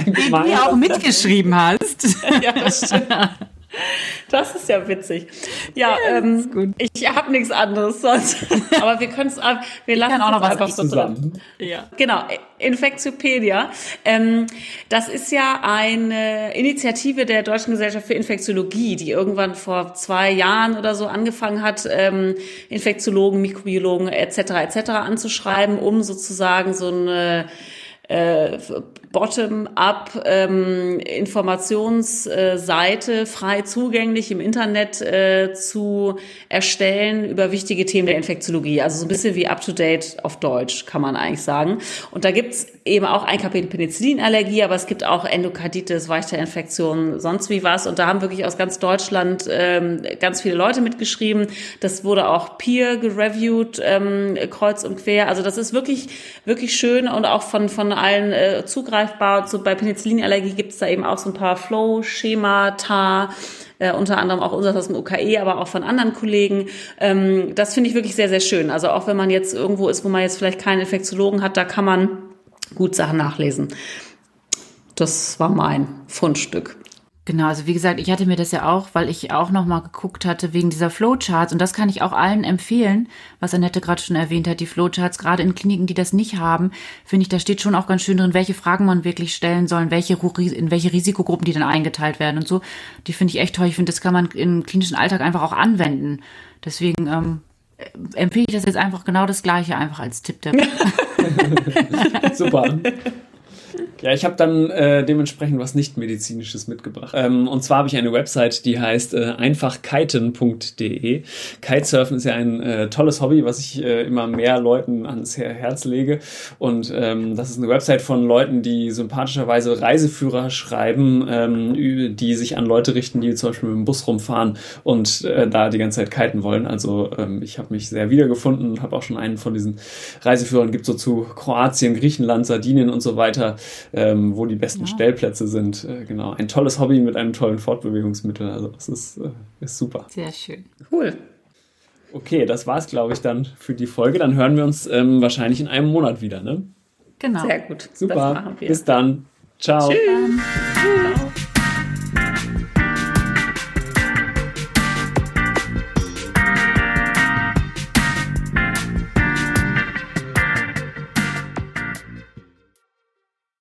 den du auch mitgeschrieben hast. ja, das stimmt. Das ist ja witzig. Ja, ja ähm, ich habe nichts anderes sonst. Aber wir können es, wir lassen auch noch was einfach so drin. Ja. Genau, Infektiopedia. Ähm, das ist ja eine Initiative der Deutschen Gesellschaft für Infektiologie, die irgendwann vor zwei Jahren oder so angefangen hat, ähm, Infektiologen, Mikrobiologen etc. etc. anzuschreiben, um sozusagen so eine äh, bottom-up ähm, Informationsseite frei zugänglich im Internet äh, zu erstellen über wichtige Themen der Infektiologie. Also so ein bisschen wie up-to-date auf Deutsch, kann man eigentlich sagen. Und da gibt's eben auch ein Kapitel Penicillinallergie, aber es gibt auch Endokarditis, Weichteilinfektionen, sonst wie was. Und da haben wirklich aus ganz Deutschland ähm, ganz viele Leute mitgeschrieben. Das wurde auch peer gereviewt, ähm, kreuz und quer. Also das ist wirklich, wirklich schön und auch von, von allen äh, zugreifbar greifbar. So bei Penicillinallergie gibt es da eben auch so ein paar Flow-Schemata, äh, unter anderem auch unseres aus dem UKE, aber auch von anderen Kollegen. Ähm, das finde ich wirklich sehr, sehr schön. Also auch wenn man jetzt irgendwo ist, wo man jetzt vielleicht keinen Infektiologen hat, da kann man gut Sachen nachlesen. Das war mein Fundstück. Genau, also wie gesagt, ich hatte mir das ja auch, weil ich auch nochmal geguckt hatte wegen dieser Flowcharts und das kann ich auch allen empfehlen, was Annette gerade schon erwähnt hat, die Flowcharts, gerade in Kliniken, die das nicht haben, finde ich, da steht schon auch ganz schön drin, welche Fragen man wirklich stellen soll, welche, in welche Risikogruppen die dann eingeteilt werden und so. Die finde ich echt toll. Ich finde, das kann man im klinischen Alltag einfach auch anwenden. Deswegen ähm, empfehle ich das jetzt einfach genau das Gleiche, einfach als Tipp. Super. Ja, ich habe dann äh, dementsprechend was nicht medizinisches mitgebracht. Ähm, und zwar habe ich eine Website, die heißt äh, einfachkiten.de. Kitesurfen ist ja ein äh, tolles Hobby, was ich äh, immer mehr Leuten ans Herz lege. Und ähm, das ist eine Website von Leuten, die sympathischerweise Reiseführer schreiben, ähm, die sich an Leute richten, die zum Beispiel mit dem Bus rumfahren und äh, da die ganze Zeit kiten wollen. Also ähm, ich habe mich sehr wiedergefunden und habe auch schon einen von diesen Reiseführern, gibt so zu Kroatien, Griechenland, Sardinien und so weiter ähm, wo die besten ja. Stellplätze sind. Äh, genau, ein tolles Hobby mit einem tollen Fortbewegungsmittel. Also das ist, äh, ist super. Sehr schön. Cool. Okay, das war's, glaube ich, dann für die Folge. Dann hören wir uns ähm, wahrscheinlich in einem Monat wieder, ne? Genau. Sehr gut. Super. Bis dann. Ciao. Tschüss.